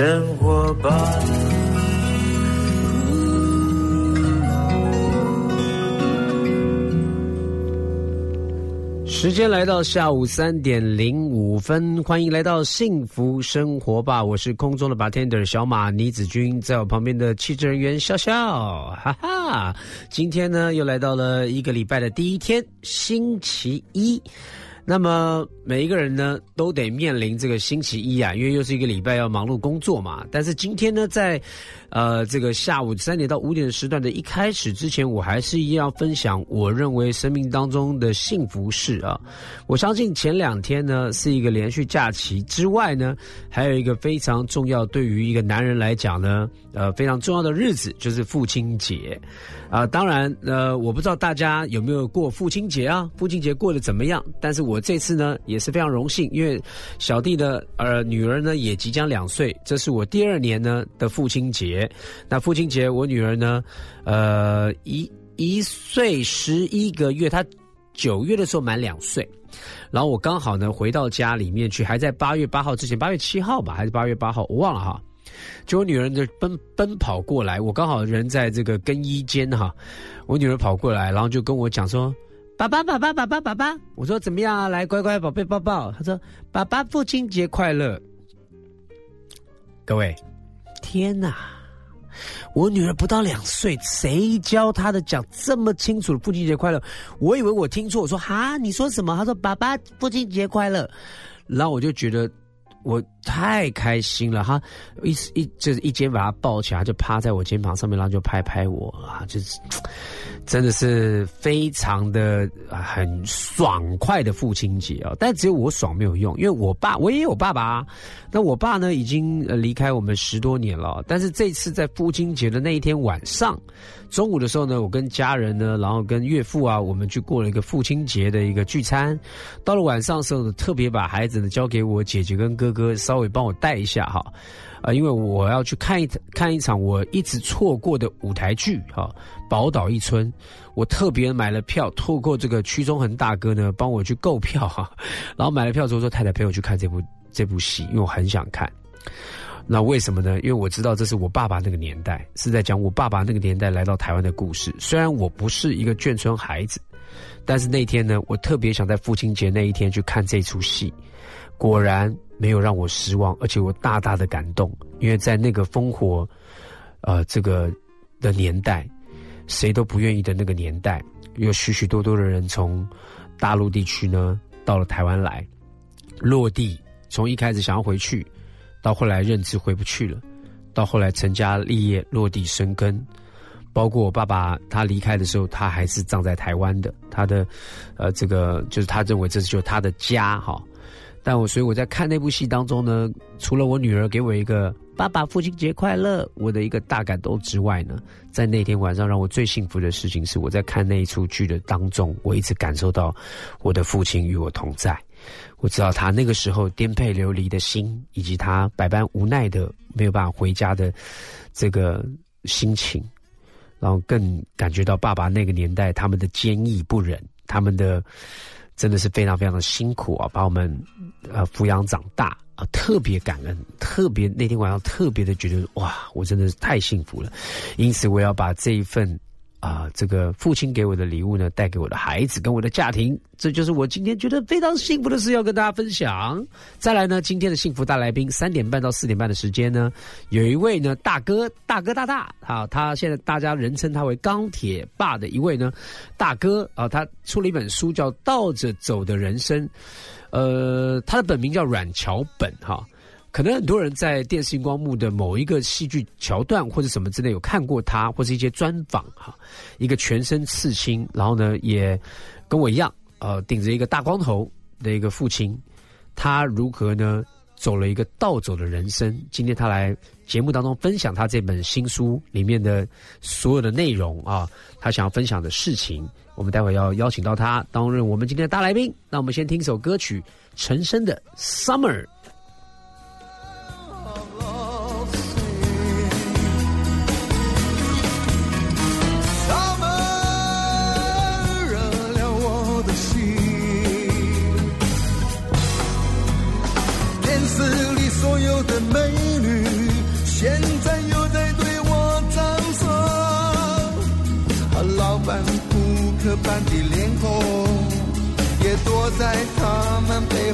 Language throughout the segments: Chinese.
生活吧。时间来到下午三点零五分，欢迎来到幸福生活吧！我是空中的 bartender 小马倪子君，在我旁边的气质人员笑笑，哈哈！今天呢，又来到了一个礼拜的第一天，星期一。那么每一个人呢，都得面临这个星期一啊，因为又是一个礼拜要忙碌工作嘛。但是今天呢，在呃这个下午三点到五点时段的一开始之前，我还是一样分享我认为生命当中的幸福事啊。我相信前两天呢是一个连续假期之外呢，还有一个非常重要对于一个男人来讲呢，呃非常重要的日子就是父亲节。啊，当然，呃，我不知道大家有没有过父亲节啊？父亲节过得怎么样？但是我这次呢也是非常荣幸，因为小弟的呃女儿呢也即将两岁，这是我第二年呢的父亲节。那父亲节，我女儿呢，呃，一一岁十一个月，她九月的时候满两岁，然后我刚好呢回到家里面去，还在八月八号之前，八月七号吧，还是八月八号，我忘了哈。就我女儿就奔奔跑过来，我刚好人在这个更衣间哈，我女儿跑过来，然后就跟我讲说：“爸爸，爸爸，爸爸，爸爸。”我说：“怎么样啊？来，乖乖，宝贝，抱抱。”她说：“爸爸，父亲节快乐。”各位，天哪！我女儿不到两岁，谁教她的讲这么清楚的父亲节快乐？我以为我听错，我说：“哈，你说什么？”她说：“爸爸，父亲节快乐。”然后我就觉得。我太开心了哈！一一就是一肩把他抱起来，就趴在我肩膀上面，然后就拍拍我啊，就是 真的是非常的很爽快的父亲节啊！但只有我爽没有用，因为我爸我也有爸爸啊，那我爸呢已经呃离开我们十多年了，但是这次在父亲节的那一天晚上。中午的时候呢，我跟家人呢，然后跟岳父啊，我们去过了一个父亲节的一个聚餐。到了晚上的时候呢，特别把孩子呢交给我姐姐跟哥哥，稍微帮我带一下哈，啊，因为我要去看一看一场我一直错过的舞台剧哈，《宝岛一村》，我特别买了票，透过这个屈中恒大哥呢帮我去购票哈，然后买了票之后说太太陪我去看这部这部戏，因为我很想看。那为什么呢？因为我知道这是我爸爸那个年代，是在讲我爸爸那个年代来到台湾的故事。虽然我不是一个眷村孩子，但是那天呢，我特别想在父亲节那一天去看这出戏。果然没有让我失望，而且我大大的感动。因为在那个烽火，呃，这个的年代，谁都不愿意的那个年代，有许许多多的人从大陆地区呢到了台湾来落地，从一开始想要回去。到后来认知回不去了，到后来成家立业落地生根，包括我爸爸他离开的时候，他还是葬在台湾的。他的，呃，这个就是他认为这是就他的家哈。但我所以我在看那部戏当中呢，除了我女儿给我一个爸爸父亲节快乐，我的一个大感动之外呢，在那天晚上让我最幸福的事情是我在看那一出剧的当中，我一直感受到我的父亲与我同在。我知道他那个时候颠沛流离的心，以及他百般无奈的没有办法回家的这个心情，然后更感觉到爸爸那个年代他们的坚毅不忍，他们的真的是非常非常的辛苦啊，把我们呃抚养长大啊，特别感恩，特别那天晚上特别的觉得哇，我真的是太幸福了，因此我要把这一份。啊，这个父亲给我的礼物呢，带给我的孩子跟我的家庭，这就是我今天觉得非常幸福的事，要跟大家分享。再来呢，今天的幸福大来宾，三点半到四点半的时间呢，有一位呢大哥，大哥大大，啊，他现在大家人称他为钢铁爸的一位呢大哥啊，他出了一本书叫《倒着走的人生》，呃，他的本名叫阮桥本哈。可能很多人在电视荧光幕的某一个戏剧桥段或者什么之类有看过他，或是一些专访哈，一个全身刺青，然后呢也跟我一样，呃，顶着一个大光头的一个父亲，他如何呢走了一个倒走的人生？今天他来节目当中分享他这本新书里面的所有的内容啊，他想要分享的事情，我们待会要邀请到他担任我们今天的大来宾。那我们先听首歌曲，陈升的《Summer》。美女现在又在对我唱说和老板扑克般的脸孔也躲在他们背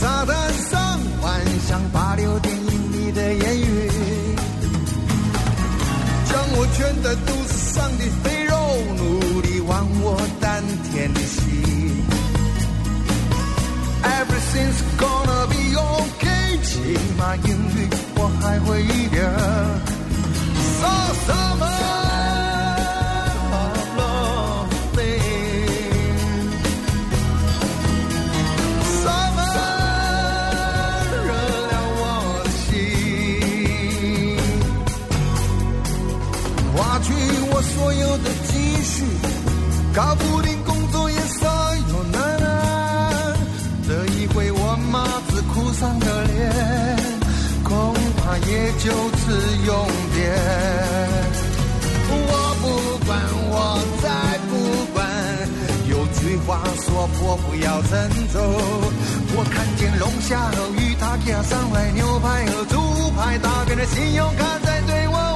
长的沙滩上，幻想八六电影里的艳遇，将我圈在肚子上的肥肉，努力往我丹田里吸。Everything's gonna be okay，起码英语我还会一点。So summer 搞不定工作也稍有难难。这一回我妈子哭丧的脸，恐怕也就此永别。我不管，我再不管，有句话说破不要挣走。我看见龙虾和鱼，他给上来牛排和猪排，打开了信用卡在对我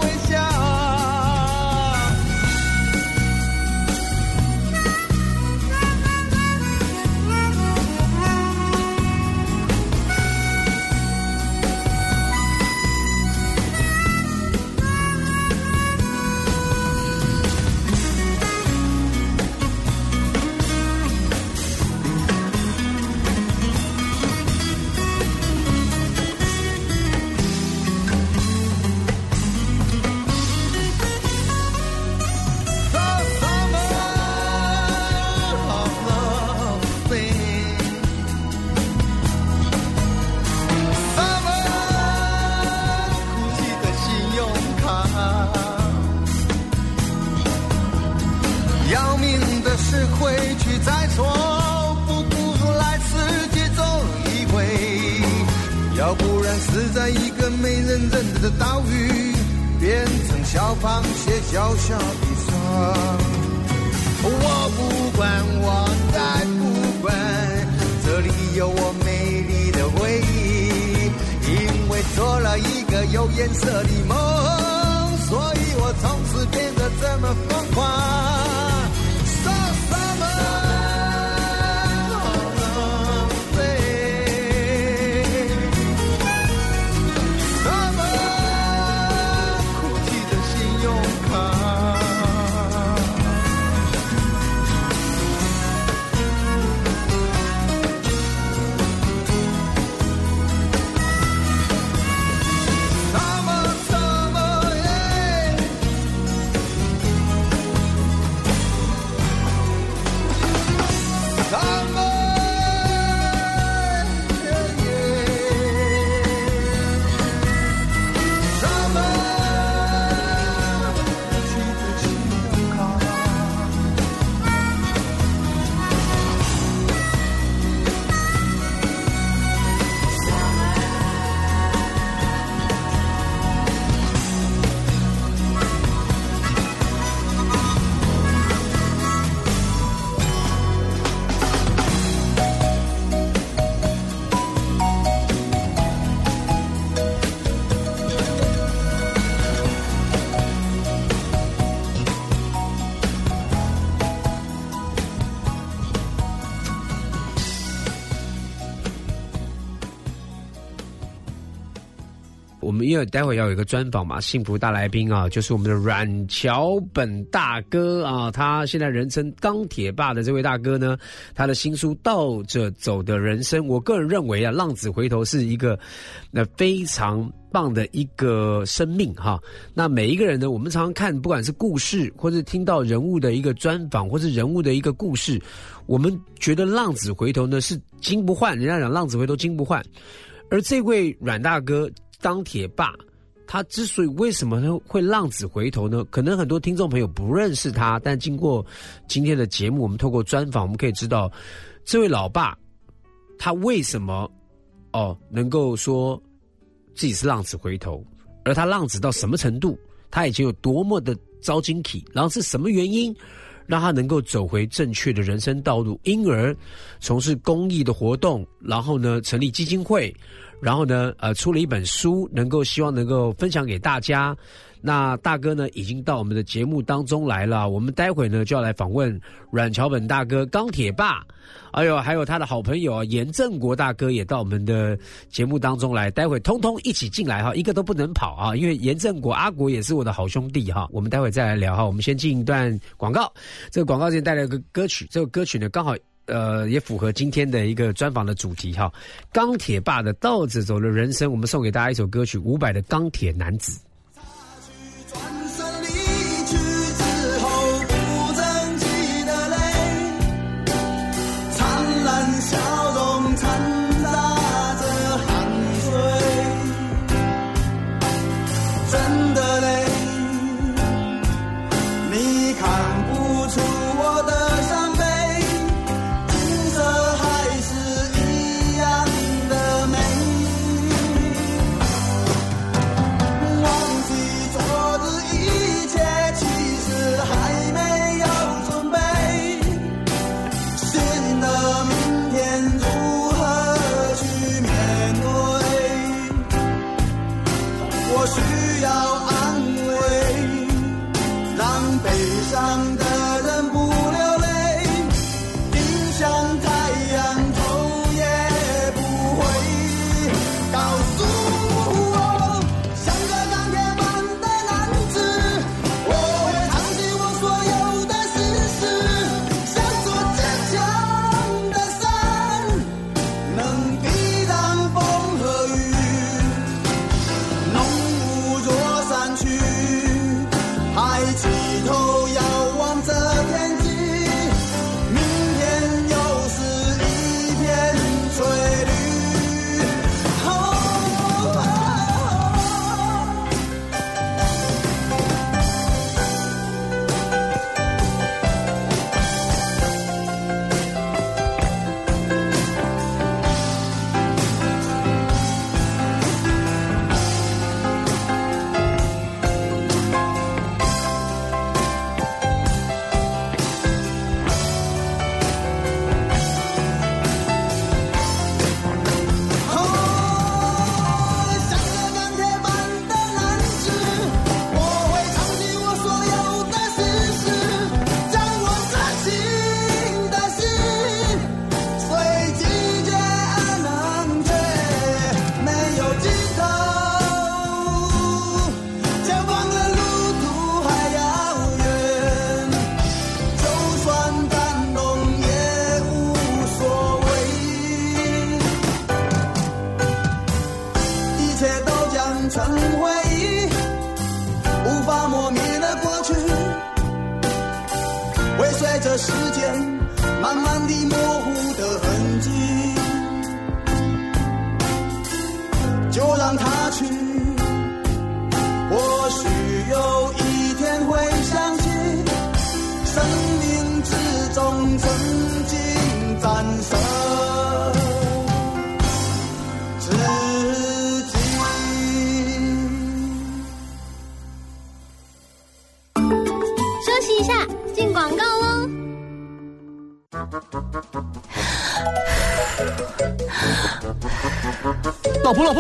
待会要有一个专访嘛，幸福大来宾啊，就是我们的阮桥本大哥啊，他现在人称钢铁霸的这位大哥呢，他的新书《倒着走的人生》，我个人认为啊，浪子回头是一个那非常棒的一个生命哈。那每一个人呢，我们常常看，不管是故事，或者听到人物的一个专访，或是人物的一个故事，我们觉得浪子回头呢是金不换，人家讲浪子回头金不换。而这位阮大哥钢铁霸，他之所以为什么会浪子回头呢？可能很多听众朋友不认识他，但经过今天的节目，我们透过专访，我们可以知道，这位老爸他为什么哦能够说自己是浪子回头，而他浪子到什么程度，他以前有多么的遭惊体，然后是什么原因让他能够走回正确的人生道路，因而从事公益的活动，然后呢成立基金会。然后呢，呃，出了一本书，能够希望能够分享给大家。那大哥呢，已经到我们的节目当中来了。我们待会呢就要来访问阮桥本大哥、钢铁霸，哎呦，还有他的好朋友啊，严正国大哥也到我们的节目当中来。待会通通一起进来哈，一个都不能跑啊，因为严正国阿国也是我的好兄弟哈。我们待会再来聊哈。我们先进一段广告，这个广告先带来一个歌曲，这个歌曲呢刚好。呃，也符合今天的一个专访的主题哈。钢铁霸的倒着走的人生，我们送给大家一首歌曲，伍佰的《钢铁男子》。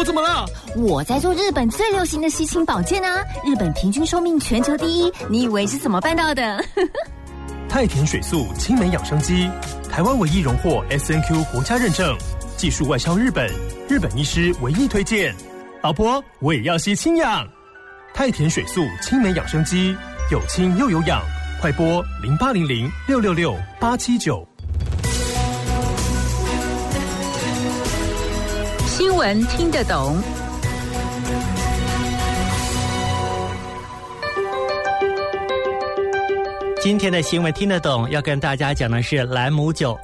怎么了？我在做日本最流行的吸氢保健啊！日本平均寿命全球第一，你以为是怎么办到的？太田水素青梅养生机，台湾唯一荣获 S N Q 国家认证，技术外销日本，日本医师唯一推荐。老婆，我也要吸氢氧。太田水素青梅养生机，有氢又有氧，快拨零八零零六六六八七九。新闻听得懂。今天的新闻听得懂，要跟大家讲的是兰姆酒。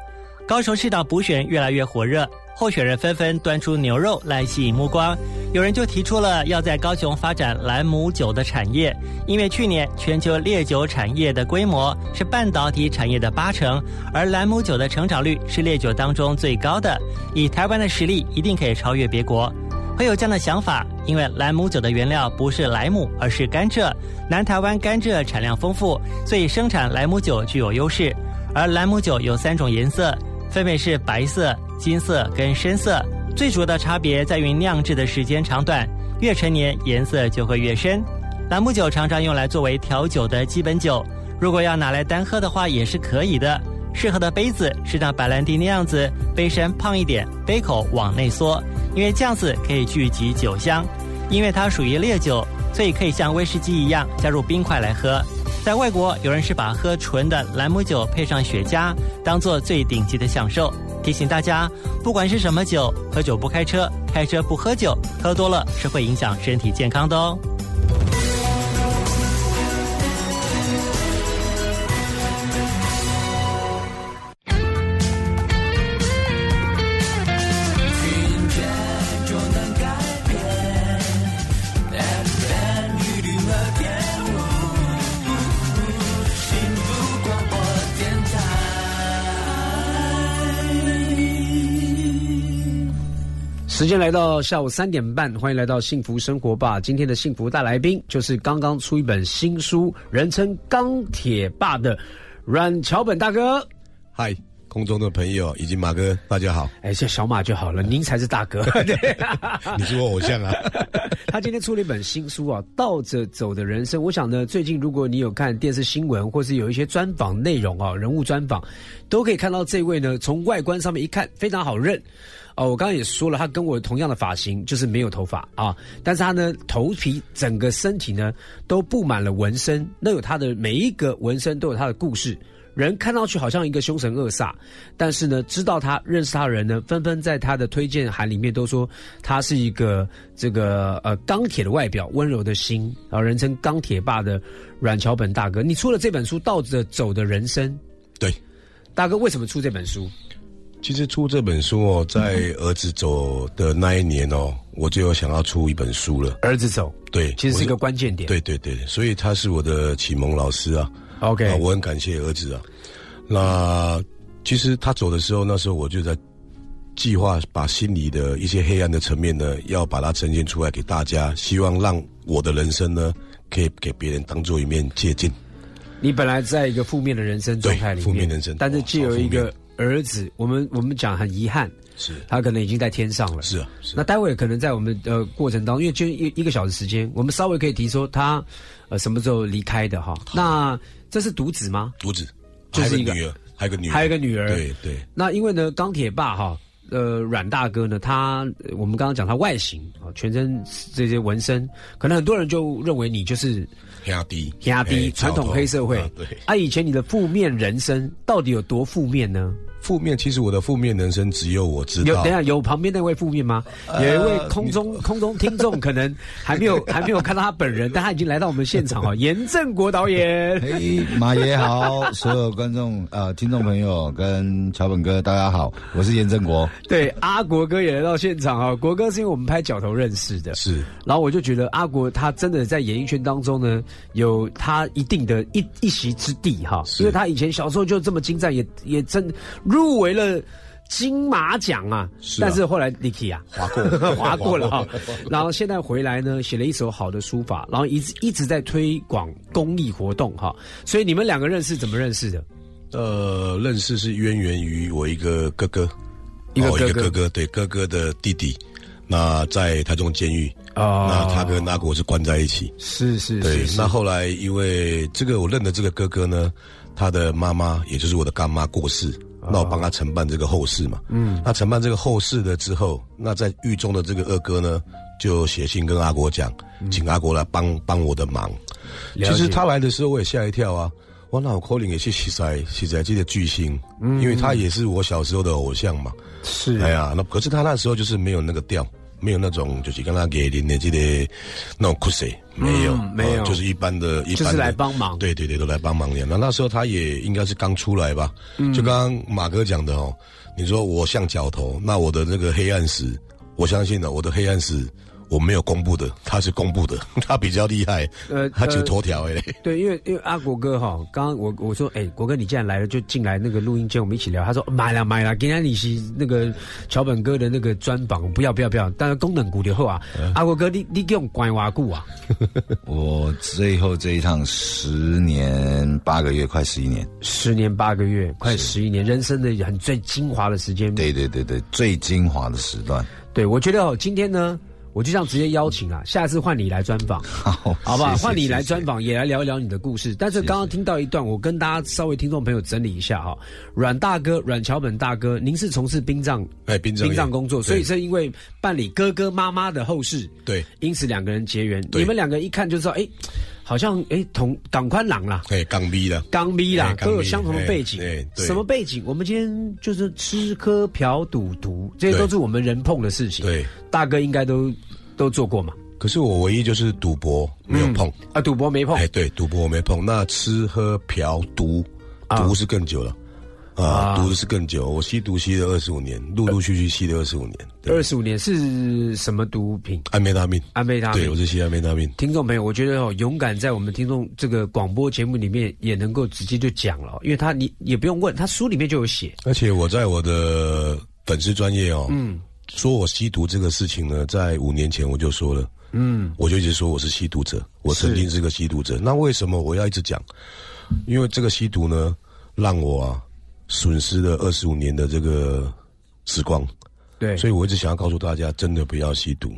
高雄市长补选越来越火热，候选人纷纷端出牛肉来吸引目光。有人就提出了要在高雄发展兰姆酒的产业，因为去年全球烈酒产业的规模是半导体产业的八成，而兰姆酒的成长率是烈酒当中最高的。以台湾的实力，一定可以超越别国。会有这样的想法，因为莱姆酒的原料不是莱姆，而是甘蔗。南台湾甘蔗产量丰富，所以生产莱姆酒具有优势。而莱姆酒有三种颜色，分别是白色、金色跟深色。最主要的差别在于酿制的时间长短，越陈年颜色就会越深。兰姆酒常常用来作为调酒的基本酒，如果要拿来单喝的话也是可以的。适合的杯子是像白兰地那样子，杯身胖一点，杯口往内缩。因为这样子可以聚集酒香，因为它属于烈酒，所以可以像威士忌一样加入冰块来喝。在外国，有人是把喝纯的兰姆酒配上雪茄，当做最顶级的享受。提醒大家，不管是什么酒，喝酒不开车，开车不喝酒，喝多了是会影响身体健康的哦。时间来到下午三点半，欢迎来到幸福生活吧。今天的幸福大来宾就是刚刚出一本新书，人称“钢铁爸”的阮桥本大哥。嗨，空中的朋友以及马哥，大家好。哎，叫小马就好了，您才是大哥。你是我偶像啊。他今天出了一本新书啊，《倒着走的人生》。我想呢，最近如果你有看电视新闻，或是有一些专访内容啊，人物专访，都可以看到这位呢，从外观上面一看非常好认。哦，我刚刚也说了，他跟我同样的发型，就是没有头发啊。但是他呢，头皮整个身体呢都布满了纹身，那有他的每一个纹身都有他的故事。人看上去好像一个凶神恶煞，但是呢，知道他认识他的人呢，纷纷在他的推荐函里面都说他是一个这个呃钢铁的外表，温柔的心，啊，人称钢铁爸的阮桥本大哥。你出了这本书《倒着走的人生》，对，大哥为什么出这本书？其实出这本书哦，在儿子走的那一年哦，我就有想要出一本书了。儿子走，对，其实是一个关键点。对对对，所以他是我的启蒙老师啊。OK，啊，我很感谢儿子啊。那其实他走的时候，那时候我就在计划把心里的一些黑暗的层面呢，要把它呈现出来给大家，希望让我的人生呢，可以给别人当做一面借鉴。你本来在一个负面的人生状态里面，负面人生，但是借由一个儿子，我们我们讲很遗憾，是他可能已经在天上了。是啊，是那待会可能在我们的过程当中，因为就一一个小时时间，我们稍微可以提说他呃什么时候离开的哈。那这是独子吗？独子，就是一个女儿，还有个女儿，还有一个女儿。对对。那因为呢，钢铁爸哈。呃，阮大哥呢？他我们刚刚讲他外形啊，全身这些纹身，可能很多人就认为你就是黑阿迪，黑阿迪，传统黑社会。对啊，以前你的负面人生到底有多负面呢？负面，其实我的负面人生只有我知道。有等下有旁边那位负面吗？有一位空中、呃、空中听众可能还没有 还没有看到他本人，但他已经来到我们现场哦。严正国导演，嘿，马爷好，所有观众呃听众朋友跟桥本哥大家好，我是严正国。对，阿国哥也来到现场啊。国哥是因为我们拍角头认识的，是。然后我就觉得阿国他真的在演艺圈当中呢，有他一定的一一席之地哈，因为他以前小时候就这么精湛，也也真。入围了金马奖啊，是啊。但是后来 Niki 啊划过。划过了哈，然后现在回来呢，写了一手好的书法，然后一直一直在推广公益活动哈，所以你们两个认识怎么认识的？呃，认识是渊源于我一个哥哥，一个哥哥,、哦、一个哥哥对哥哥的弟弟，那在台中监狱。哦，那他跟阿国是关在一起，是是对。是那后来因为这个我认的这个哥哥呢，他的妈妈也就是我的干妈过世，哦那我帮他承办这个后事嘛。嗯，那承办这个后事了之后，那在狱中的这个二哥呢，就写信跟阿国讲，请阿国来帮帮我的忙。其实他来的时候我也吓一跳啊，哇，那我 calling 也是实在实在这个巨星，因为他也是我小时候的偶像嘛。是哎呀，那可是他那时候就是没有那个调，没有那种就是跟他给您的这个那种 c u 没有、嗯没有呃就是一般的，一般的就是来帮忙对对对，都来帮忙的。那那时候他也应该是刚出来吧，嗯就刚刚马哥讲的哦，你说我像角头，那我的那个黑暗史，我相信呢，我的黑暗史。我没有公布的，他是公布的，他比较厉害，呃他就呃头条哎、对，因为因为阿国哥哈，刚刚我我说，哎、国哥你既然来了，就进来那个录音间，我们一起聊。他说买了买了，今天你是那个桥本哥的那个专访，不要不要不要，但是功能股的后啊，阿国哥你你给我关瓦固啊，我最后这一趟十年八个月，快十一年。十年八个月，快十一年，人生的很最精华的时间。对对对对，最精华的时段。对，我觉得哦，今天呢，我就这样直接邀请啊，下次换你来专访，好，好不好？换你来专访，也来聊一聊你的故事。但是刚刚听到一段，我跟大家稍微听众朋友整理一下哈。阮大哥，阮桥本大哥，您是从事殡葬哎殡葬殡葬工作，所以是因为办理哥哥妈妈的后事，对，因此两个人结缘。你们两个一看就知道，哎，好像哎同港宽朗啦。对，港逼的，港逼啦哎，都有相同的背景。对什么背景？我们今天就是吃喝嫖赌毒，这些都是我们人碰的事情。对，大哥应该都都做过嘛。可是我唯一就是赌博没有碰，啊，赌博没碰。哎，对，赌博我没碰。那吃喝嫖毒，啊毒是更久了。啊，毒的是更久，我吸毒吸了二十五年，陆陆续续吸了二十五年。二十五年是什么毒品？安非他命，安非他命。对我是吸安非他命。听众朋友，我觉得哦，勇敢在我们听众这个广播节目里面也能够直接就讲了，因为他你也不用问，他书里面就有写。而且我在我的粉丝专业哦，嗯，说我吸毒这个事情呢，在五年前我就说了，嗯，我就一直说我是吸毒者，我曾经是个吸毒者。那为什么我要一直讲？因为这个吸毒呢，让我啊损失了二十五年的这个时光，对，所以我一直想要告诉大家，真的不要吸毒，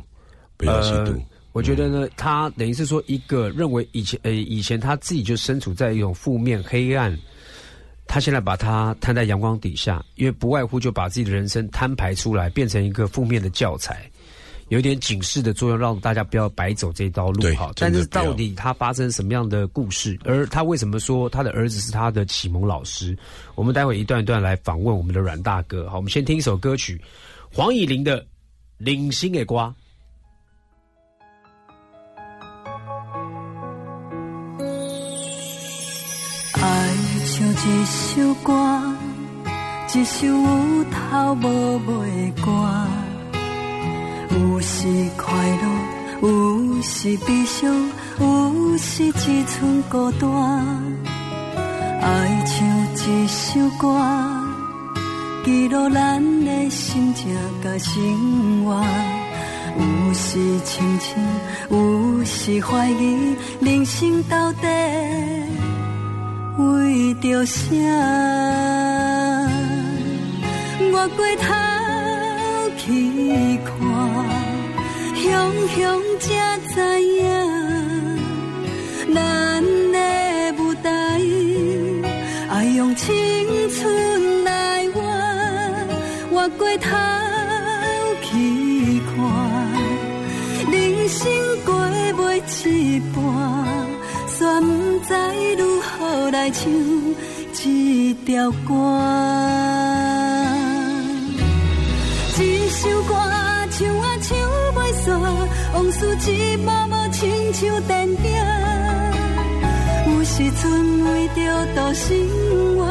不要吸毒。呃我觉得呢，他等于是说一个认为以前呃以前他自己就身处在一种负面黑暗，他现在把他摊在阳光底下，因为不外乎就把自己的人生摊牌出来，变成一个负面的教材。有一点警示的作用，让大家不要白走这道路哈。但是到底他发生什么样的故事，而他为什么说他的儿子是他的启蒙老师？我们待会一段一段来访问我们的阮大哥。好，我们先听一首歌曲，黄以玲的《领心给瓜》。爱像一首歌，一首有头无尾歌，有时快乐，有时悲伤，有时只剩孤单。爱像一首歌，记录咱的心情甲生活。有时清醒，有时怀疑，人生到底。为着啥？我过头去看，雄雄才知影，咱的舞台爱用青春来换。我过头去看，人生过袂一半。却不知如何来唱这条歌。首歌唱啊唱袂煞，往事一幕幕亲像电影。有时阵为着度生活，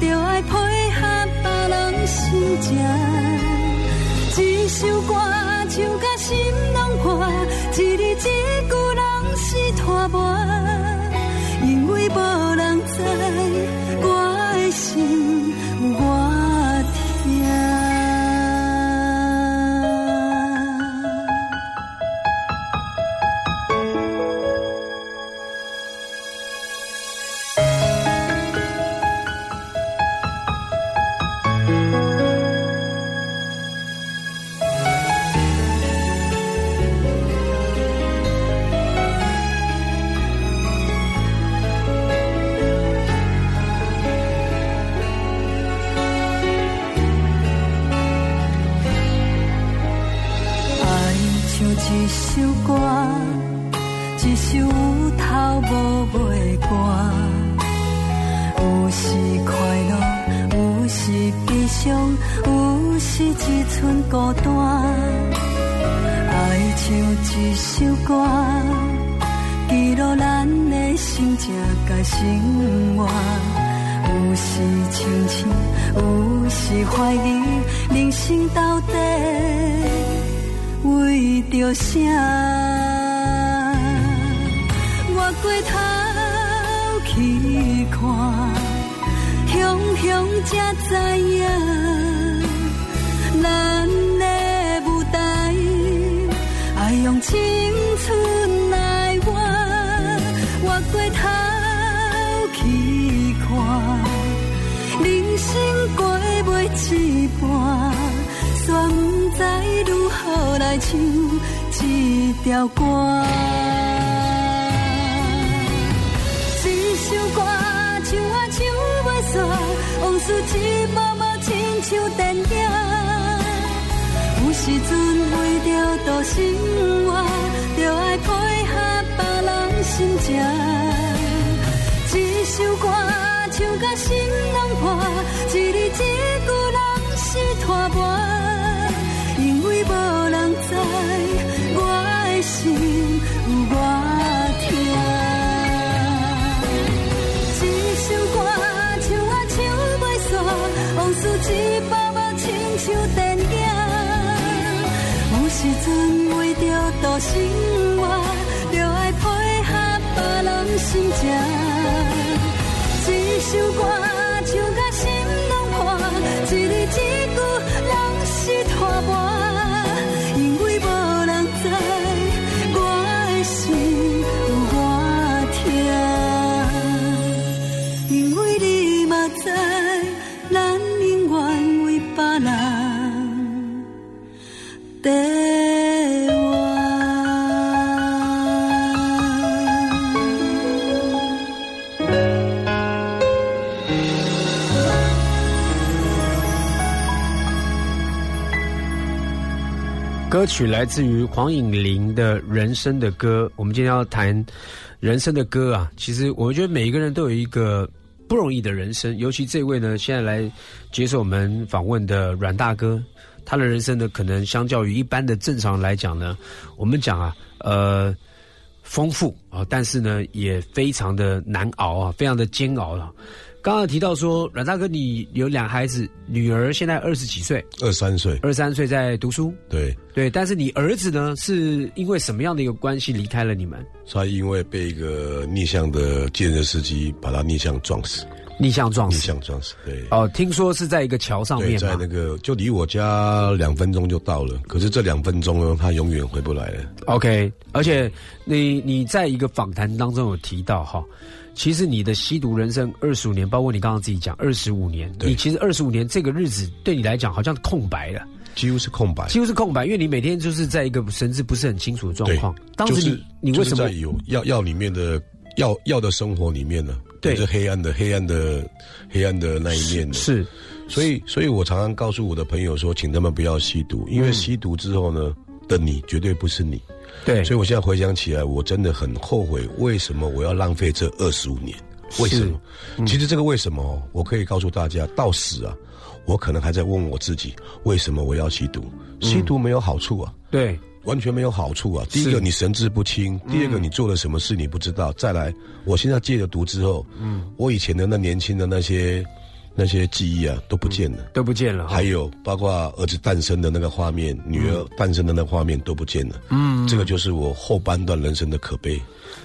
就爱配合别人心情。一首歌唱甲心拢破，一字一句拢是拖磨。因为无人知我的心，首歌唱甲心拢破，一字一句人是拖磨，因为无人知我的心有偌痛。一首歌唱啊唱袂煞，往事一幕幕亲像电影。有时阵为着度生曲来自于黄颖玲的《人生的歌》。我们今天要谈人生的歌啊，其实我觉得每一个人都有一个不容易的人生，尤其这位呢，现在来接受我们访问的阮大哥，他的人生呢，可能相较于一般的正常来讲呢，我们讲啊，呃，丰富啊，但是呢，也非常的难熬啊，非常的煎熬啊。刚刚提到说，阮大哥，你有两孩子，女儿现在二十几岁，二三岁，二三岁在读书，对，对，但是你儿子呢，是因为什么样的一个关系离开了你们？他因为被一个逆向的建设司机把他逆向撞死，逆向撞死逆。向撞死，对。哦，听说是在一个桥上，面嘛在那。个就离我家两分钟就到了，可是这两分钟呢，他永远回不来了。OK，而且你你在一个访谈当中有提到哈，其实你的吸毒人生二十五年，包括你刚刚自己讲二十五年，你其实二十五年这个日子对你来讲好像空白了，几乎是空白，几乎是空白，因为你每天就是在一个神志不是很清楚的状况。当时你、就是你为什么就是在有药药里面的药药的生活里面呢？对有着黑暗的黑暗的黑暗的那一面的。是所以所以我常常告诉我的朋友说，请他们不要吸毒，因为吸毒之后呢的你绝对不是你。对，所以我现在回想起来，我真的很后悔，为什么我要浪费这二十五年？为什么？嗯其实这个为什么哦，我可以告诉大家，到死啊，我可能还在问我自己，为什么我要吸毒？吸毒没有好处啊。对完全没有好处啊！第一个，你神志不清；第二个，你做了什么事你不知道。再来，我现在戒了毒之后，嗯，我以前的那年轻的那些那些记忆啊都不见了，都不见了。还有包括儿子诞生的那个画面，女儿诞生的那个画面都不见了。嗯，这个就是我后半段人生的可悲，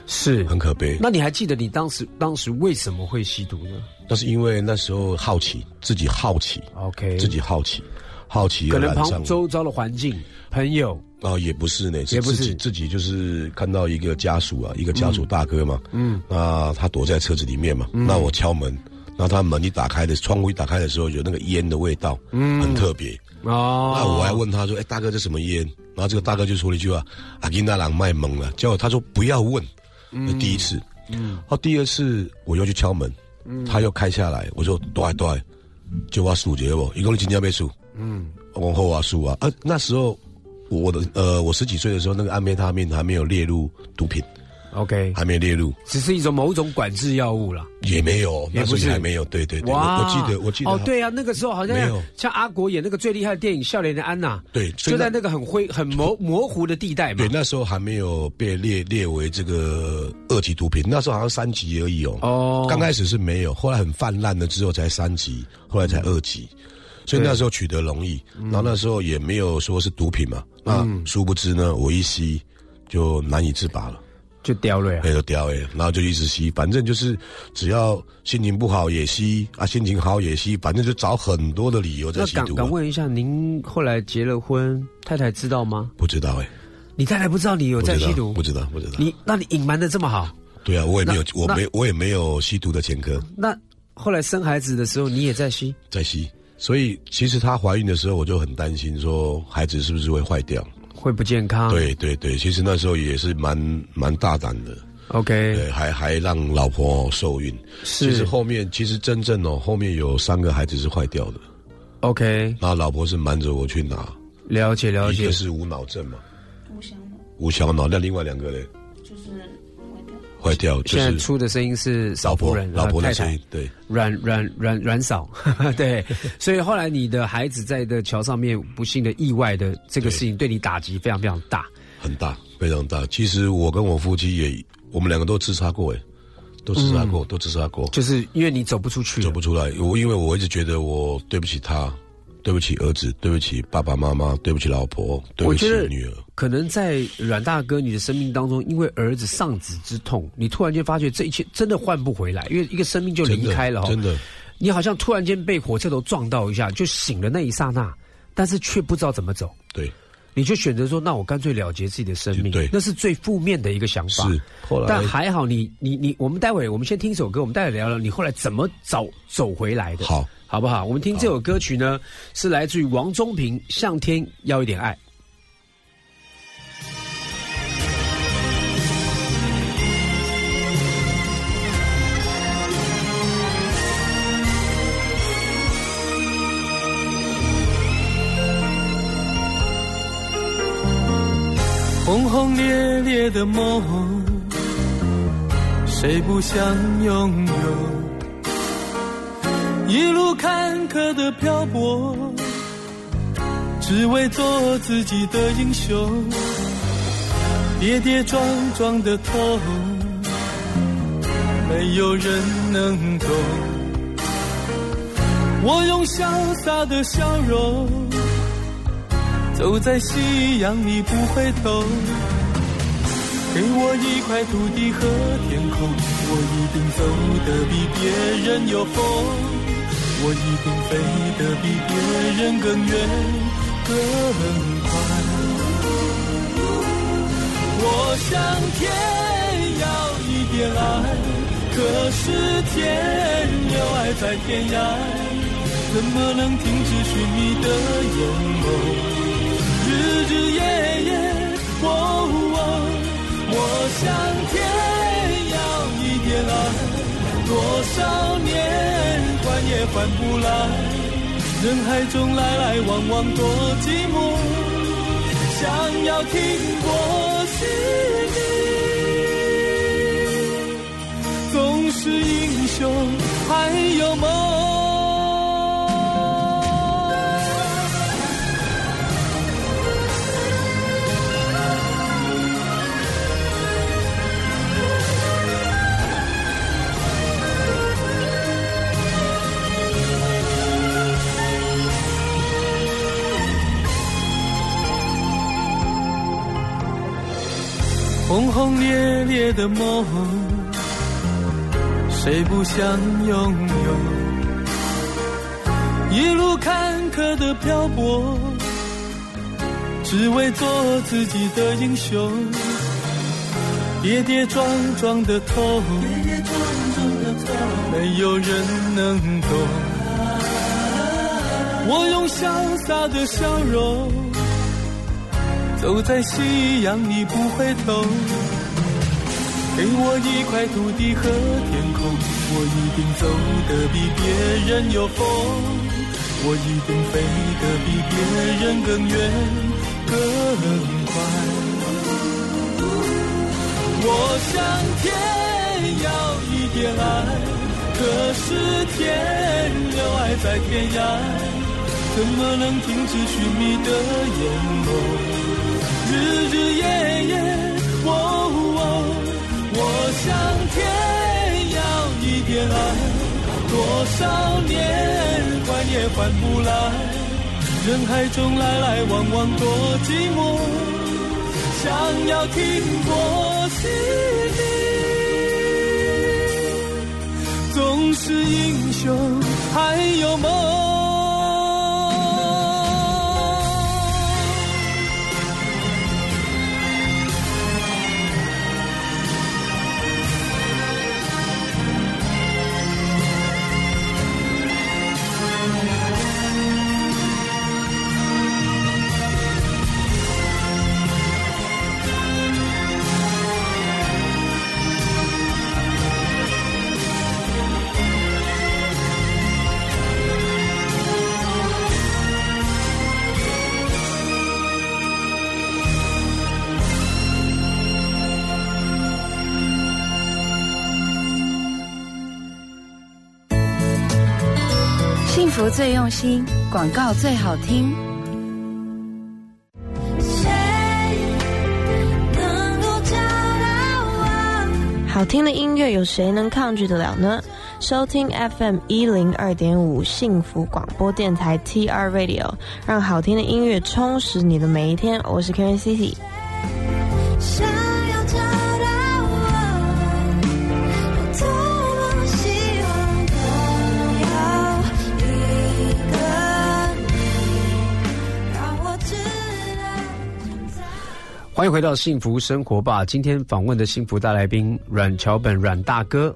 是很可悲。那你还记得你当时当时为什么会吸毒呢那是因为那时候好奇，自己好奇，？OK，自己好奇，好奇可能旁。周遭的环境、朋友，哦，也不是呢，也不是自己自己就是看到一个家属啊，一个家属大哥嘛，嗯，那他躲在车子里面嘛，那我敲门，那他门一打开的，窗户一打开的时候，有那个烟的味道，嗯，很特别。哦，那我还问他说：“哎、大哥，这什么烟？”然后这个大哥就说了一句话：“阿金大郎卖萌了。”结果他说：“不要问。”那第一次，嗯，好，第二次我又去敲门，他又开下来，我说：“对对，就我数节不？一共今天被数，嗯，往后啊数啊。”啊，那时候我的呃，我十几岁的时候，那个安非他命还没有列入毒品，OK，还没列入，只是一种某种管制药物啦。也没有，那时候也不是还没有。对对对，我，我记得我记得哦，对啊，那个时候好像没有像阿国演那个最厉害的电影《笑脸的安娜》，对就在那个很灰、很模模糊的地带嘛对，。那时候还没有被列列为这个二级毒品，那时候好像三级而已哦。哦刚开始是没有，后来很泛滥了之后才三级，后来才二级，所以那时候取得容易。然后那时候也没有说是毒品嘛，那嗯殊不知呢，我一吸就难以自拔了。就掉了呀。那就掉哎，然后就一直吸，反正就是只要心情不好也吸啊，心情好也吸，反正就找很多的理由在吸毒、啊。敢问一下，您后来结了婚，太太知道吗？不知道哎、你太太不知道你有在吸毒不，知道不知道。你那你隐瞒的这么好，对啊，我也没有，那那我没我也没有吸毒的前科，那后来生孩子的时候你也在吸，在吸。所以其实她怀孕的时候，我就很担心，说孩子是不是会坏掉？会不健康。对对对，其实那时候也是蛮蛮大胆的。，OK，对，还还让老婆受孕。是其实后面其实真正哦，后面有三个孩子是坏掉的，OK，那老婆是瞒着我去拿，了解了解一个。是无脑症嘛，无小脑，那另外两个呢？就是坏掉，就现在出的声音是老婆人，老婆的声音，对，阮阮阮阮嫂，对，所以后来你的孩子在的桥上面不幸的意外的这个事情，对你打击非常非常大。很大，非常大。其实我跟我夫妻也，我们两个都自杀过，哎，都自杀过，都自杀过，就是因为你走不出去，走不出来。我因为我一直觉得我对不起他，对不起儿子，对不起爸爸妈妈，对不起老婆，对不起女儿。可能在阮大哥你的生命当中，因为儿子丧子之痛，你突然间发觉这一切真的换不回来，因为一个生命就离开了、哦，真的真的。你好像突然间被火车头撞到一下，就醒了那一刹那，但是却不知道怎么走，对，你就选择说，那我干脆了结自己的生命，对。那是最负面的一个想法。是后来。但还好你，你你我们待会我们先听一首歌，我们待会聊聊你后来怎么走走回来的，好，好不好？我们听这首歌曲呢，是来自于王中平《向天要一点爱》。轰轰烈烈的梦，谁不想拥有？一路坎坷的漂泊，只为做自己的英雄。跌跌撞撞的痛，没有人能懂。我用潇洒的笑容。走在夕阳里不回头，给我一块土地和天空，我一定走得比别人有风，我一定飞得比别人更远更快。我向天要一点爱，可是天有爱在天涯，怎么能停止寻觅的眼眸？日日夜夜，哦哦，我向天要一点爱，多少换不来，人海中来来往往多寂寞，想要听过是你，总是英雄还有梦。轰轰烈烈的梦，谁不想拥有？一路坎坷的漂泊，只为做自己的英雄。跌跌撞撞的痛，没有人能懂。我用潇洒的笑容。走在夕阳，你不回头，给我一块土地和天空，我一定走得比别人有风，我一定飞得比别人更远。更快，我向天要一点爱，可是天留爱在天涯。怎么能停止寻觅的眼眸？日日夜夜，哦哦，我向天要一点爱，多少年换也换不来，人海中来来往往多寂寞，想要停泊心里，总是英雄还有梦。最用心，广告最好听。好听的音乐，有谁能抗拒得了呢？收听 FM 一零二点五幸福广播电台 TR Radio，让好听的音乐充实你的每一天。我是 Karen Cici。欢迎回到幸福生活吧。今天访问的幸福大来宾阮桥本阮大哥，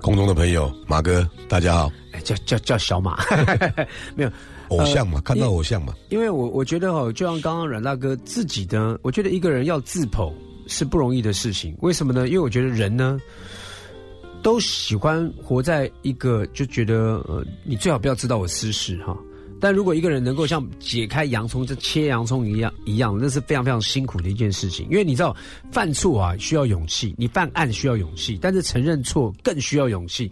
空中的朋友马哥，大家好。哎，叫叫叫小马，没有偶像嘛，呃看到偶像嘛。因为我我觉得哦，就像刚刚阮大哥自己呢，我觉得一个人要自捧是不容易的事情。为什么呢？因为我觉得人呢，都喜欢活在一个就觉得呃，你最好不要知道我私事哈。但如果一个人能够像解开洋葱，就切洋葱一样一样，那是非常非常辛苦的一件事情。因为你知道，犯错啊需要勇气，你犯案需要勇气，但是承认错更需要勇气。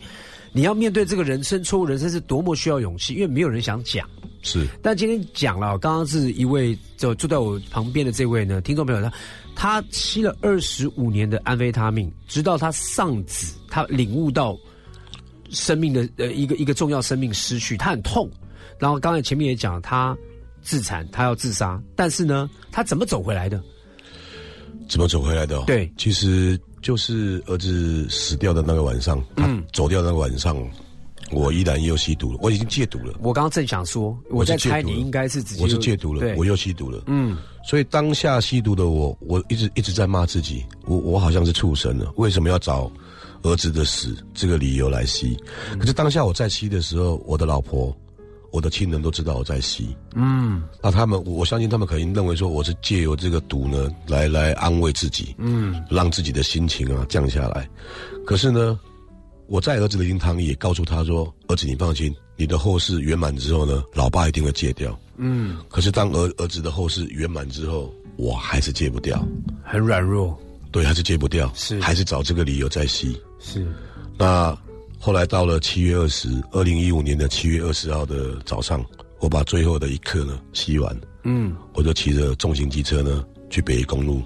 你要面对这个人生错误人生是多么需要勇气，因为没有人想讲。是，但今天讲了，刚刚是一位就坐在我旁边的这位呢，听众朋友他他吸了二十五年的安非他命，直到他丧子，他领悟到生命的呃一个一个重要生命失去，他很痛。然后刚才前面也讲，他自残，他要自杀，但是呢，他怎么走回来的？怎么走回来的、哦？对，其实就是儿子死掉的那个晚上，他走掉的那个晚上，我依然又吸毒了，我已经戒毒了。我刚刚正想说，我在猜你应该是直接我是戒毒了，我又吸毒了。嗯，所以当下吸毒的我，我一直一直在骂自己，我我好像是畜生了，为什么要找儿子的死这个理由来吸？可是当下我在吸的时候，我的老婆、我的亲人都知道我在吸，嗯。那他们我相信他们肯定认为说我是借由这个毒呢，来来安慰自己，嗯。让自己的心情啊降下来。可是呢，我在儿子的灵堂里也告诉他说：“儿子，你放心，你的后事圆满之后呢，老爸一定会戒掉。”嗯，可是当儿儿子的后事圆满之后，我还是戒不掉，很软弱，对，还是戒不掉，是。还是找这个理由在吸。是。那后来到了七月二十，二零一五年的七月二十号的早上，我把最后的一刻呢吸完，嗯。我就骑着重型机车呢去北宜公路，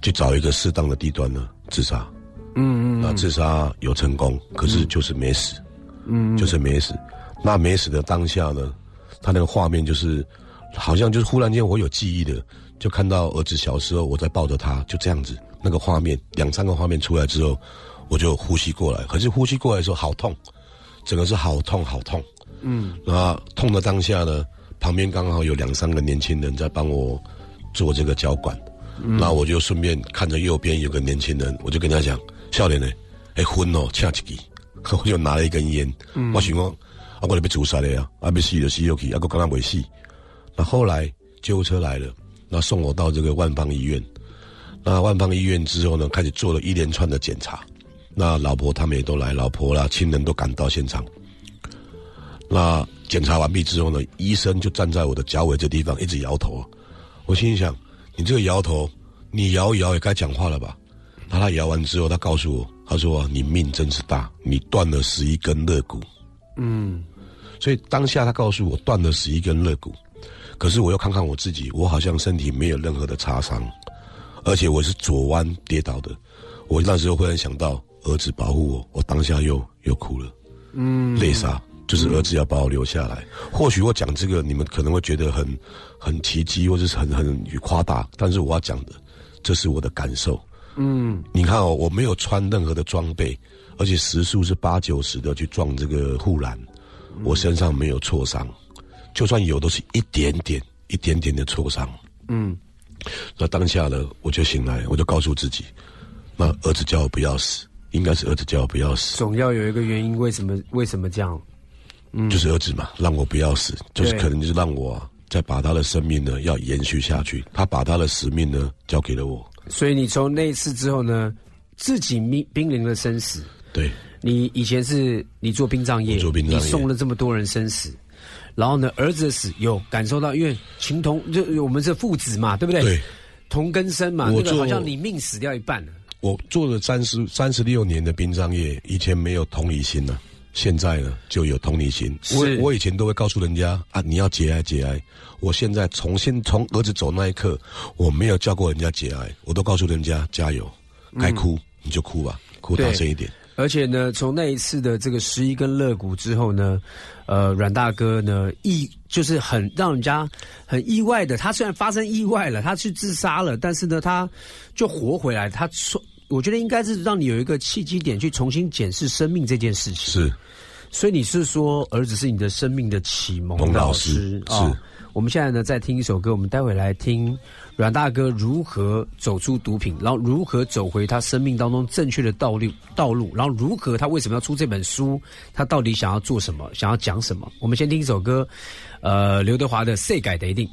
去找一个适当的地段呢自杀。嗯嗯那自杀有成功，可是就是没死，嗯。就是没死。那没死的当下呢，他那个画面就是，好像就是忽然间我有记忆的，就看到儿子小时候我在抱着他，就这样子，那个画面两三个画面出来之后，我就呼吸过来，可是呼吸过来的时候好痛，整个是好痛好痛。嗯那痛的当下呢，旁边刚好有两三个年轻人在帮我做这个交管，嗯那我就顺便看着右边有个年轻人，我就跟他讲：“笑脸呢，哎昏哦，掐一支。”我就拿了一根烟，嗯我想讲，啊，我就被自杀了呀，啊，被死就死就去，啊，我刚刚没死。那后来救护车来了，那送我到这个万方医院。那万方医院之后呢，开始做了一连串的检查。那老婆他们也都来，老婆啦、亲人都赶到现场。那检查完毕之后呢，医生就站在我的脚尾这地方一直摇头。我心想，你这个摇头，你摇一摇也该讲话了吧？那他摇完之后，他告诉我，他说你命真是大，你断了十一根肋骨。嗯，所以当下他告诉我断了十一根肋骨，可是我又看看我自己，我好像身体没有任何的擦伤，而且我是左弯跌倒的。我那时候忽然想到儿子保护我，我当下又又哭了，嗯，泪洒，就是儿子要把我留下来。或许我讲这个，你们可能会觉得很很奇迹，或者是很很夸大，但是我要讲的，这是我的感受。嗯，你看哦，我没有穿任何的装备，而且时速是八九十的去撞这个护栏，我身上没有挫伤，就算有，都是一点点、一点点的挫伤。嗯，那当下呢，我就醒来，我就告诉自己，那儿子叫我不要死，应该是儿子叫我不要死，总要有一个原因，为什么为什么这样？嗯，就是儿子嘛，让我不要死，就是可能就是让我啊再把他的生命呢要延续下去，他把他的使命呢交给了我。所以你从那一次之后呢，自己濒濒临了生死。对，你以前是你做殡葬业，做殡葬业你送了这么多人生死，然后呢，儿子的死有感受到，因为情同就我们是父子嘛，对不对？对，同根生嘛，那个好像你命死掉一半了。我做了三十三十六年的殡葬业，以前没有同理心呢、现在呢就有同理心。我我以前都会告诉人家啊，你要节哀节哀。我现在从先从儿子走那一刻，我没有叫过人家节哀，我都告诉人家加油，该哭、你就哭吧，哭大对声一点。而且呢，从那一次的这个十一根肋骨之后呢，呃，阮大哥呢意就是很让人家很意外的，他虽然发生意外了，他去自杀了，但是呢，他就活回来。他说，我觉得应该是让你有一个契机点去重新检视生命这件事情。是，所以你是说儿子是你的生命的启蒙蒙老师师哦是我们现在呢再听一首歌，我们待会来听阮大哥如何走出毒品，然后如何走回他生命当中正确的道路道路，然后如何他为什么要出这本书，他到底想要做什么，想要讲什么？我们先听一首歌，呃，刘德华的《世界的一定》。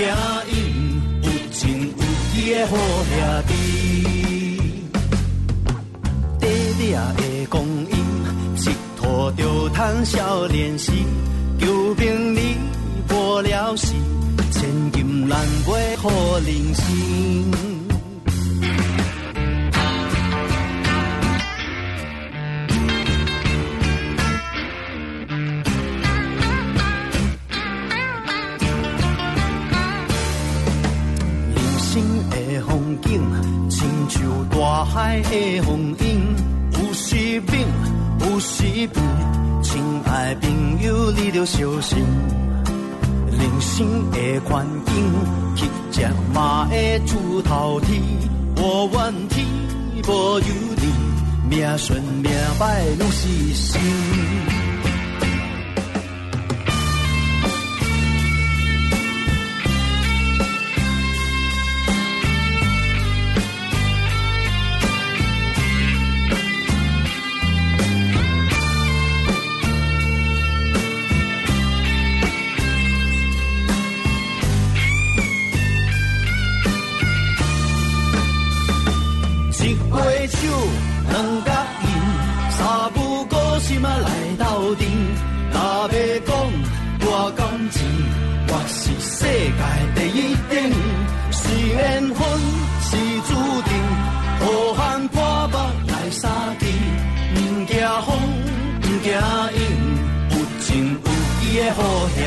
来相见，唔惊风，唔惊雨，有情有义的好兄弟。短短的光阴，一拖就趁少年时，救兵你无了时，千金难买好人生。风景，亲像大海的风涌，有时猛，有时平。亲爱朋友，你着小心。人生的环境，乞食嘛会出头天。无怨天，无尤人，命顺命歹拢是生。情，我是世界第一等。是缘分是注定，好汉破目来相见，唔惊风，唔惊雨，有情有义的好兄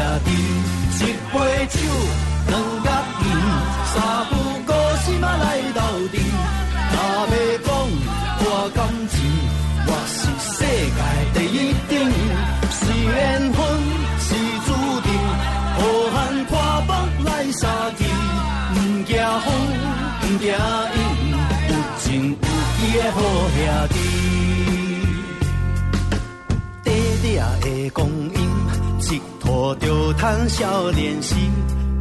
的光阴，一拖就趁少年时，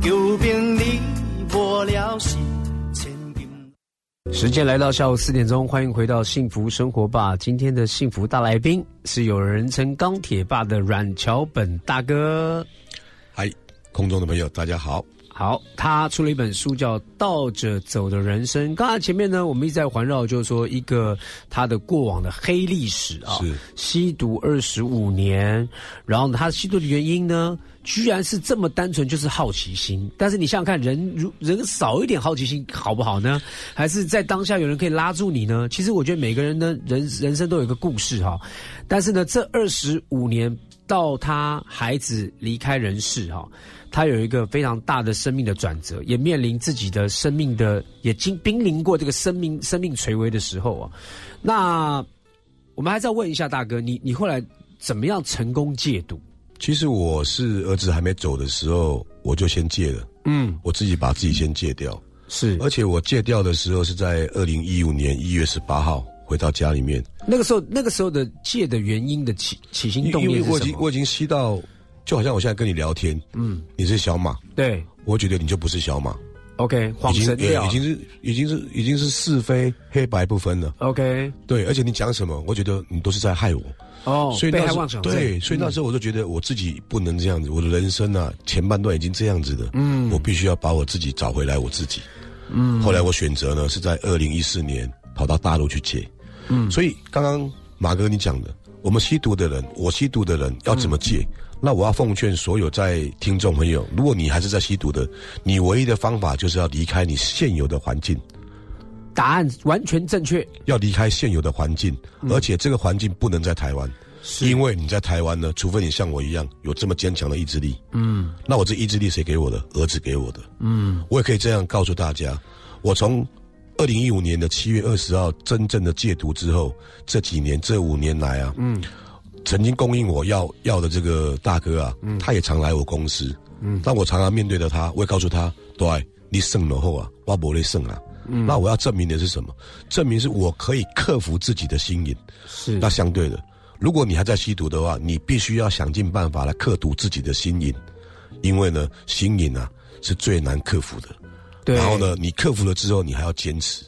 救兵你无了时。时间来到下午四点钟，欢迎回到幸福生活吧。今天的幸福大来宾是有人称钢铁爸的阮桥本大哥。嗨，空中的朋友，大家好。好，他出了一本书叫《倒着走的人生》。刚才前面呢，我们一直在环绕，就是说一个他的过往的黑历史啊，是吸毒二十五年，然后他吸毒的原因呢，居然是这么单纯，就是好奇心。但是你想想看，人如人少一点好奇心好不好呢？还是在当下有人可以拉住你呢？其实我觉得每个人的人人生都有一个故事哈。但是呢，这二十五年到他孩子离开人世哈，他有一个非常大的生命的转折，也面临自己的生命的也经濒临过这个生命生命垂危的时候啊。那我们还是要问一下大哥，你你后来怎么样成功戒毒？其实我是儿子还没走的时候，我就先戒了。嗯，我自己把自己先戒掉。是，而且我戒掉的时候是在二零一五年一月十八号回到家里面。那个时候，那个时候的戒的原因的起起心动念是因为我已？经我已经吸到，就好像我现在跟你聊天，嗯，你是小马，对我觉得你就不是小马。，OK，晃已经神掉已经是已经是已经是是非黑白不分了。OK，对，而且你讲什么，我觉得你都是在害我。哦，所以那时候害妄想对，所以那时候我就觉得我自己不能这样子，我的人生啊前半段已经这样子的，嗯我必须要把我自己找回来，我自己。嗯后来我选择呢是在二零一四年跑到大陆去戒，嗯所以刚刚马哥你讲的，我们吸毒的人，我吸毒的人要怎么戒？那我要奉劝所有在听众朋友，如果你还是在吸毒的，你唯一的方法就是要离开你现有的环境。答案完全正确。要离开现有的环境，嗯而且这个环境不能在台湾，因为你在台湾呢，除非你像我一样有这么坚强的意志力，嗯那我这意志力谁给我的？儿子给我的。嗯我也可以这样告诉大家，我从二零一五年的七月二十号真正的戒毒之后，这几年这五年来啊，嗯曾经供应我药药的这个大哥啊，他也常来我公司，嗯但我常常面对着他，我也告诉他，对，你胜了后啊，我不会胜啊。嗯那我要证明的是什么？证明是我可以克服自己的心瘾。是那相对的，如果你还在吸毒的话，你必须要想尽办法来克毒自己的心瘾，因为呢，心瘾啊是最难克服的。对然后呢，你克服了之后，你还要坚持，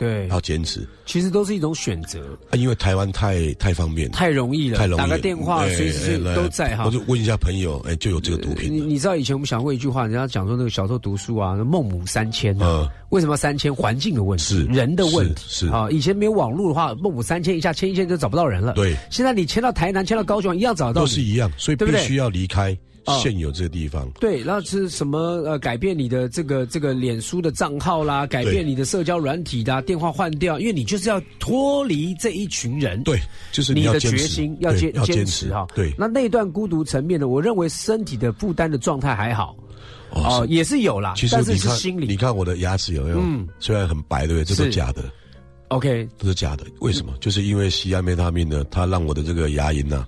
对，要坚持。其实都是一种选择，啊，因为台湾太太方便，太容易了，太容易了，打个电话哎随时都在哈我。就问一下朋友，哎，就有这个毒品。你你知道以前我们讲过一句话，人家讲说那个小时候读书啊，孟母三迁啊，嗯为什么三迁？环境的问题，是人的问题是是啊。以前没有网络的话，孟母三迁一下迁一迁就找不到人了。对，现在你迁到台南，迁到高雄一样找到，都是一样，所以必须要离开哦现有这个地方。对，然后是什么呃，改变你的这个这个脸书的账号啦，改变你的社交软体的、电话换掉，因为你就是要脱离这一群人。对，就是你的决心要坚坚要坚持持哈。对那那段孤独层面的，我认为身体的负担的状态还好，哦，也是有啦，其实但是你看，是心理。你看我的牙齿有没有？嗯虽然很白，对不对？这都是假的，OK，都是假的。为什么？就是因为吸安非他命呢，它让我的这个牙龈呢、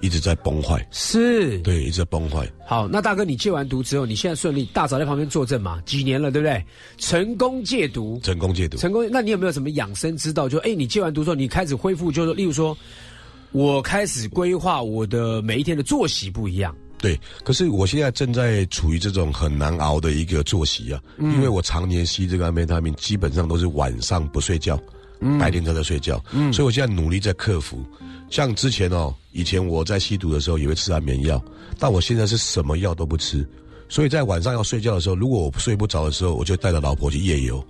一直在崩坏。是，对，一直在崩坏。好，那大哥，你戒完毒之后，你现在顺利，大嫂在旁边作证嘛？几年了，对不对？成功戒毒，成功戒毒，成功。那你有没有什么养生之道？就哎，你戒完毒之后，你开始恢复，就是例如说，我开始规划我的每一天的作息不一样。对，可是我现在正在处于这种很难熬的一个作息啊，嗯因为我常年吸这个安非他命，基本上都是晚上不睡觉，嗯白天都在睡觉，嗯所以我现在努力在克服。像之前哦，以前我在吸毒的时候也会吃安眠药，但我现在是什么药都不吃，所以在晚上要睡觉的时候，如果我睡不着的时候，我就带着老婆去夜游，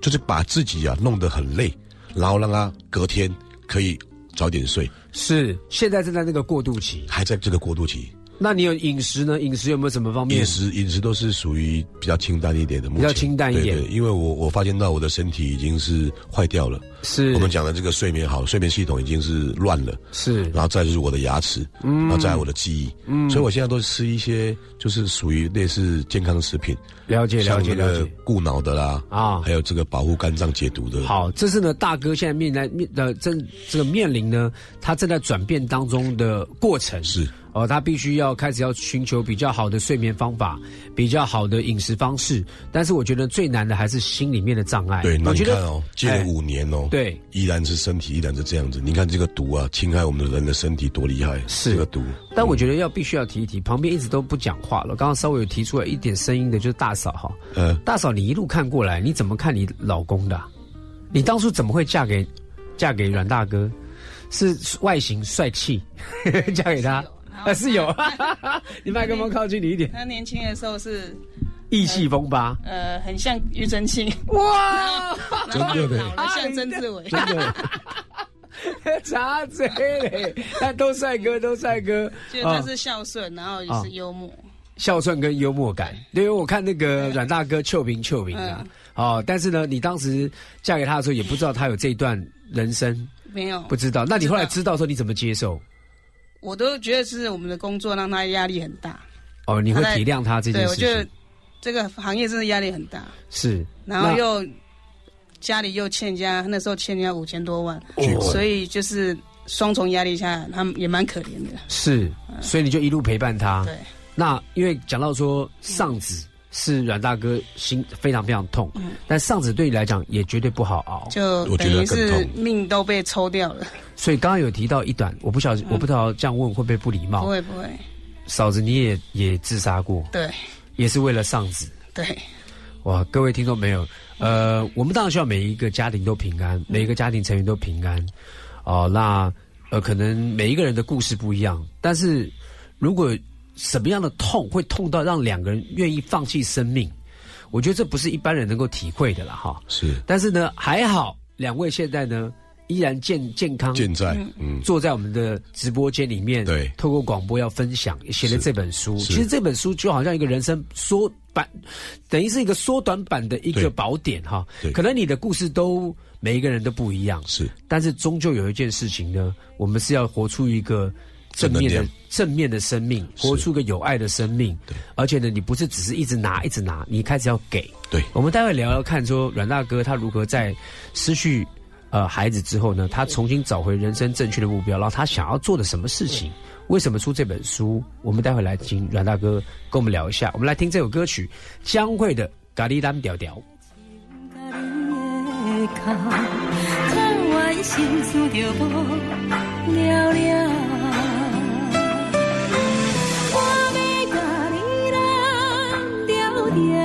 就是把自己啊弄得很累，然后让她隔天可以早点睡，是，现在正在那个过渡期。还在这个过渡期。那你有饮食呢？饮食有没有什么方面？饮食饮食都是属于比较清淡一点的，比较清淡一点对对，因为我我发现到我的身体已经是坏掉了。是我们讲的这个睡眠好，睡眠系统已经是乱了。是，然后再就是我的牙齿，嗯然后再来我的记忆，嗯所以我现在都是吃一些就是属于类似健康食品，了解了解了解。固脑的啦，啊还有这个保护肝脏解毒的。好，这是呢大哥现在面来面呃正这个面临呢，他正在转变当中的过程是哦，他必须要开始要寻求比较好的睡眠方法，比较好的饮食方式。但是我觉得最难的还是心里面的障碍。对，你看哦，戒了哎五年哦，对，依然是身体依然是这样子。你看这个毒啊，侵害我们的人的身体多厉害，是这个毒。但我觉得要必须要提一提，旁边一直都不讲话了。刚刚稍微有提出来一点声音的，就是大嫂哈。呃，大嫂，你一路看过来，你怎么看你老公的啊、你当初怎么会嫁给嫁给阮大哥？是外形帅气 嫁给他？啊，是有。你麦克风靠近你一点，他年轻的时候是意气风发。呃，很像庾澄庆，哇，真的嘞老了像曾志伟，真的。插嘴嘞，但都帅哥，都帅哥。就是他是孝顺，然后也是幽默。孝顺跟幽默感。因为我看那个阮大哥臭平臭平啊，哦，但是呢，你当时嫁给他的时候也不知道他有这一段人生，没有不知道。那你后来知道说你怎么接受？我都觉得是我们的工作让他压力很大。哦，你会体谅他这件对，事情我觉得这个行业真的压力很大，是，然后又家里又欠家，那时候欠人家五千多万，哦所以就是双重压力下，他们也蛮可怜的。是，所以你就一路陪伴他。对，那因为讲到说丧子是阮大哥心非常非常痛，嗯。但丧子对你来讲也绝对不好熬，就等于是命都被抽掉了。所以刚刚有提到一段，我不晓得，我不知道这样问会不会不礼貌。不。会不会，嫂子，你也也自杀过，对。也是为了丧子。对，哇，各位听众没有，呃，我们当然希望每一个家庭都平安，每一个家庭成员都平安。哦、那呃，可能每一个人的故事不一样，但是如果什么样的痛会痛到让两个人愿意放弃生命，我觉得这不是一般人能够体会的了哈。是，但是呢，还好两位现在呢依然健健康健在嗯。坐在我们的直播间里面，对。透过广播要分享，写了这本书。其实这本书就好像一个人生缩版，等于是一个缩短版的一个宝典哈。对。可能你的故事都每一个人都不一样，是，但是终究有一件事情呢，我们是要活出一个正面的正面的生命，活出一个有爱的生命。对，而且呢，你不是只是一直拿一直拿，你开始要给。对，我们待会聊聊看，说阮大哥他如何在失去呃孩子之后呢，他重新找回人生正确的目标，然后他想要做的什么事情，为什么出这本书？我们待会来请阮大哥跟我们聊一下。我们来听这首歌曲，江蕙的《咖喱丹调调》。看完心事就无了了。人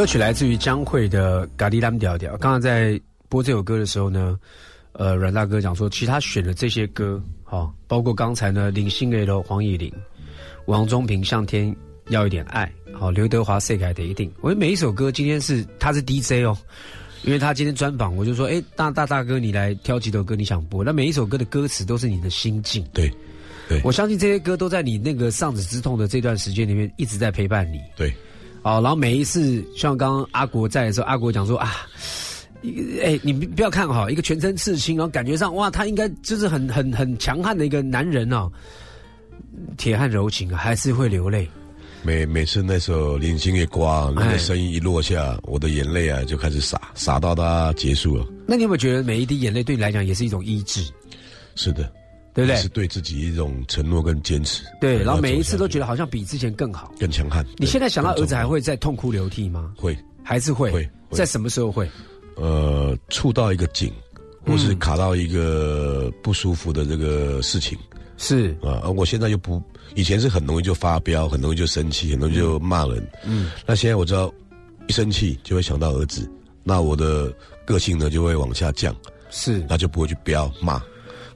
歌曲来自于江蕙的《咖喱蓝调调》。刚刚在播这首歌的时候呢，呃，阮大哥讲说，其实他选的这些歌，好、包括刚才呢，林心如的黄以玲、王中平、向天要一点爱，好、刘德华世凯的一定。我觉得每一首歌今天是他是 DJ 哦，因为他今天专访，我就说，哎，大大大哥，你来挑几首歌你想播，那每一首歌的歌词都是你的心境。对，对我相信这些歌都在你那个丧子之痛的这段时间里面一直在陪伴你。对，哦，然后每一次像刚刚阿国在的时候，阿国讲说啊。哎，你不要看哈，一个全身刺青，然后感觉上哇，他应该就是很很很强悍的一个男人哦，铁汉柔情啊，还是会流泪。每每次那首《零星月瓜》那个声音一落下，我的眼泪啊就开始洒，洒到它结束了。那你有没有觉得每一滴眼泪对你来讲也是一种医治？是的，对不对？是对自己一种承诺跟坚持。对，然后每一次都觉得好像比之前更好、更强悍。你现在想到儿子还会再痛哭流涕吗？会，还是会？会，在什么时候会？呃，触到一个井，或是卡到一个不舒服的这个事情。是啊，我现在又不，以前是很容易就发飙，很容易就生气，很容易就骂人。嗯，那现在我知道，一生气就会想到儿子，那我的个性呢就会往下降，是，那就不会去飙骂。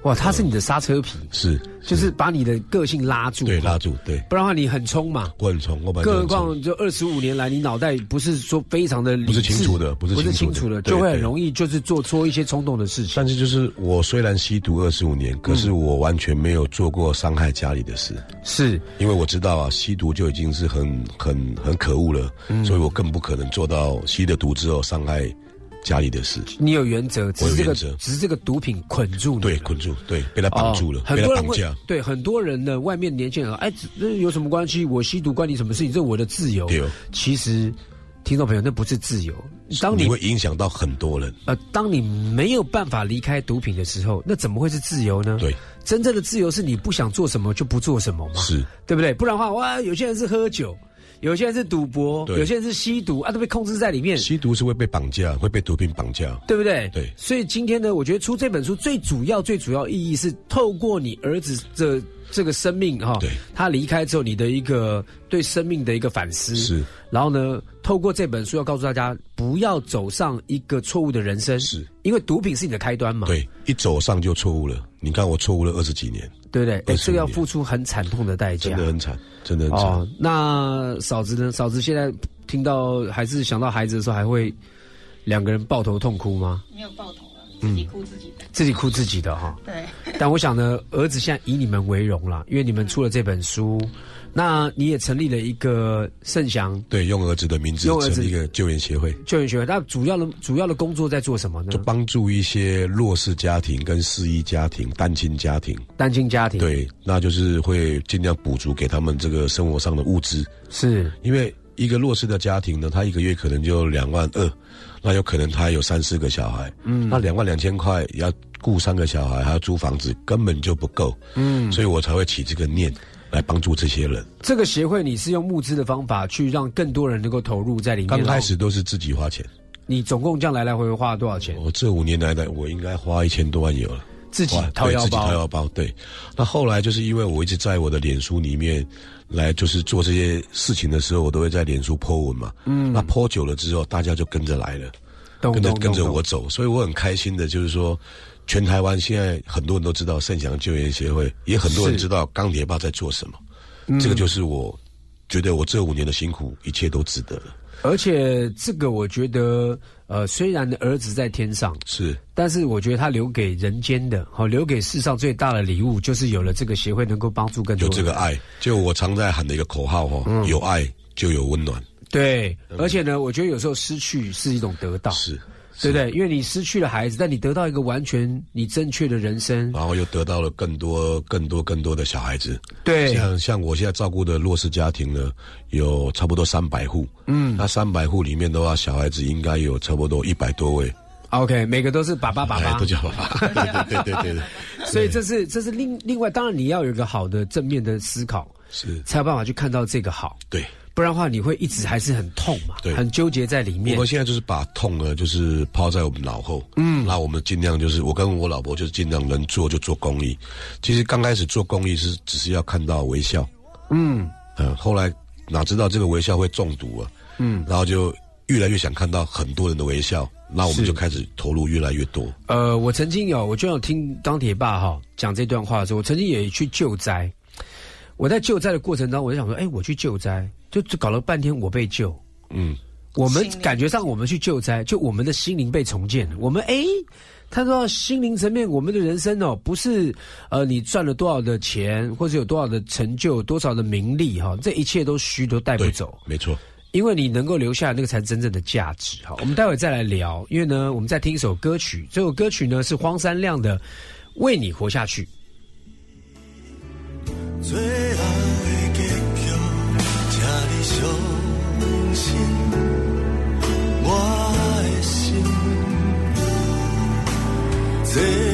哇，他是你的刹车皮，是，就是把你的个性拉住，对，拉住，对，不然的话你很冲嘛，我很冲，我本更何况就二十五年来，你脑袋不是说非常的不是清楚的，不是不是清楚的，就会很容易就是做错一些冲动的事情。但是就是我虽然吸毒二十五年，可是我完全没有做过伤害家里的事，是。因为我知道啊，吸毒就已经是很很很可恶了，所以我更不可能做到吸了毒之后伤害。家里的事，你有原则，只是这个，只是这个毒品捆住你，对，捆住，对，被他绑住了，很多人绑架，对，很多人呢，外面年轻人，哎，这有什么关系？我吸毒关你什么事情？这是我的自由。其实，听众朋友，那不是自由。当你会影响到很多人，呃，当你没有办法离开毒品的时候，那怎么会是自由呢？对，真正的自由是你不想做什么就不做什么嘛，是对不对？不然的话，哇，有些人是喝酒。有些人是赌博，有些人是吸毒啊，都被控制在里面。吸毒是会被绑架，会被毒品绑架，对不对？对。所以今天呢，我觉得出这本书最主要、最主要意义是透过你儿子的这个生命哈，对，他离开之后你的一个对生命的一个反思是。然后呢，透过这本书要告诉大家，不要走上一个错误的人生，是因为毒品是你的开端嘛。对，一走上就错误了。你看我错误了二十几年，对不对？哎，这个要付出很惨痛的代价，真的很惨。真的哦，那嫂子呢？嫂子现在听到还是想到孩子的时候，还会两个人抱头痛哭吗？没有抱头了，自己哭自己的，自己哭自己的哈。对。但我想呢，儿子现在以你们为荣了，因为你们出了这本书，那你也成立了一个盛祥，对，用儿子的名字成立一个救援协会。救援协会，那主要的主要的工作在做什么呢？就帮助一些弱势家庭、跟失依家庭、单亲家庭、单亲家庭。对，那就是会尽量补足给他们这个生活上的物资。是因为一个弱势的家庭呢，他一个月可能就两万二，那有可能他有三四个小孩，嗯，那两万两千块要。雇三个小孩还要租房子，根本就不够。嗯，所以我才会起这个念来帮助这些人。这个协会你是用募资的方法去让更多人能够投入在里面。刚开始都是自己花钱。你总共这样来来回回花了多少钱？我这五年来的，我应该花一千多万有了。自己掏腰包。自己掏腰包。对。那后来就是因为我一直在我的脸书里面来，就是做这些事情的时候，我都会在脸书 po 文嘛。嗯。那 po 久了之后，大家就跟着来了，跟着跟着我走，所以我很开心的，就是说。全台湾现在很多人都知道盛祥救援协会，也很多人知道钢铁爸在做什么。这个就是我觉得我这五年的辛苦，一切都值得了。而且这个我觉得，呃，虽然儿子在天上是，但是我觉得他留给人间的，好留给世上最大的礼物，就是有了这个协会，能够帮助更多。有这个爱，就我常在喊的一个口号哈，有爱就有温暖。对，而且呢，我觉得有时候失去是一种得到。是。对不对？因为你失去了孩子，但你得到一个完全你正确的人生，然后又得到了更多、更多、更多的小孩子。对，像像我现在照顾的弱势家庭呢，有差不多三百户。嗯，那三百户里面的话，小孩子应该有差不多一百多位。OK，每个都是爸爸爸爸，都叫爸爸。对对对对对。所以这是这是另另外，当然你要有一个好的正面的思考，是才有办法去看到这个好。对。不然的话，你会一直还是很痛嘛？对，很纠结在里面。我们现在就是把痛呢，就是抛在我们脑后。嗯，那我们尽量就是，我跟我老婆就是尽量能做就做公益。其实刚开始做公益是只是要看到微笑。嗯嗯，后来哪知道这个微笑会中毒啊？嗯，然后就越来越想看到很多人的微笑，那我们就开始投入越来越多。呃，我曾经有，我就有听钢铁爸哈讲这段话的时候，我曾经也去救灾。我在救灾的过程当中，我就想说，哎，我去救灾。就就搞了半天，我被救，嗯，我们感觉上我们去救灾，就我们的心灵被重建了。我们诶，他说心灵层面，我们的人生哦，不是呃你赚了多少的钱，或者有多少的成就，多少的名利哈、这一切都虚，都带不走。没错。因为你能够留下那个才是真正的价值。哈，我们待会再来聊。因为呢，我们再听一首歌曲，这首歌曲呢是荒山亮的《为你活下去》。最这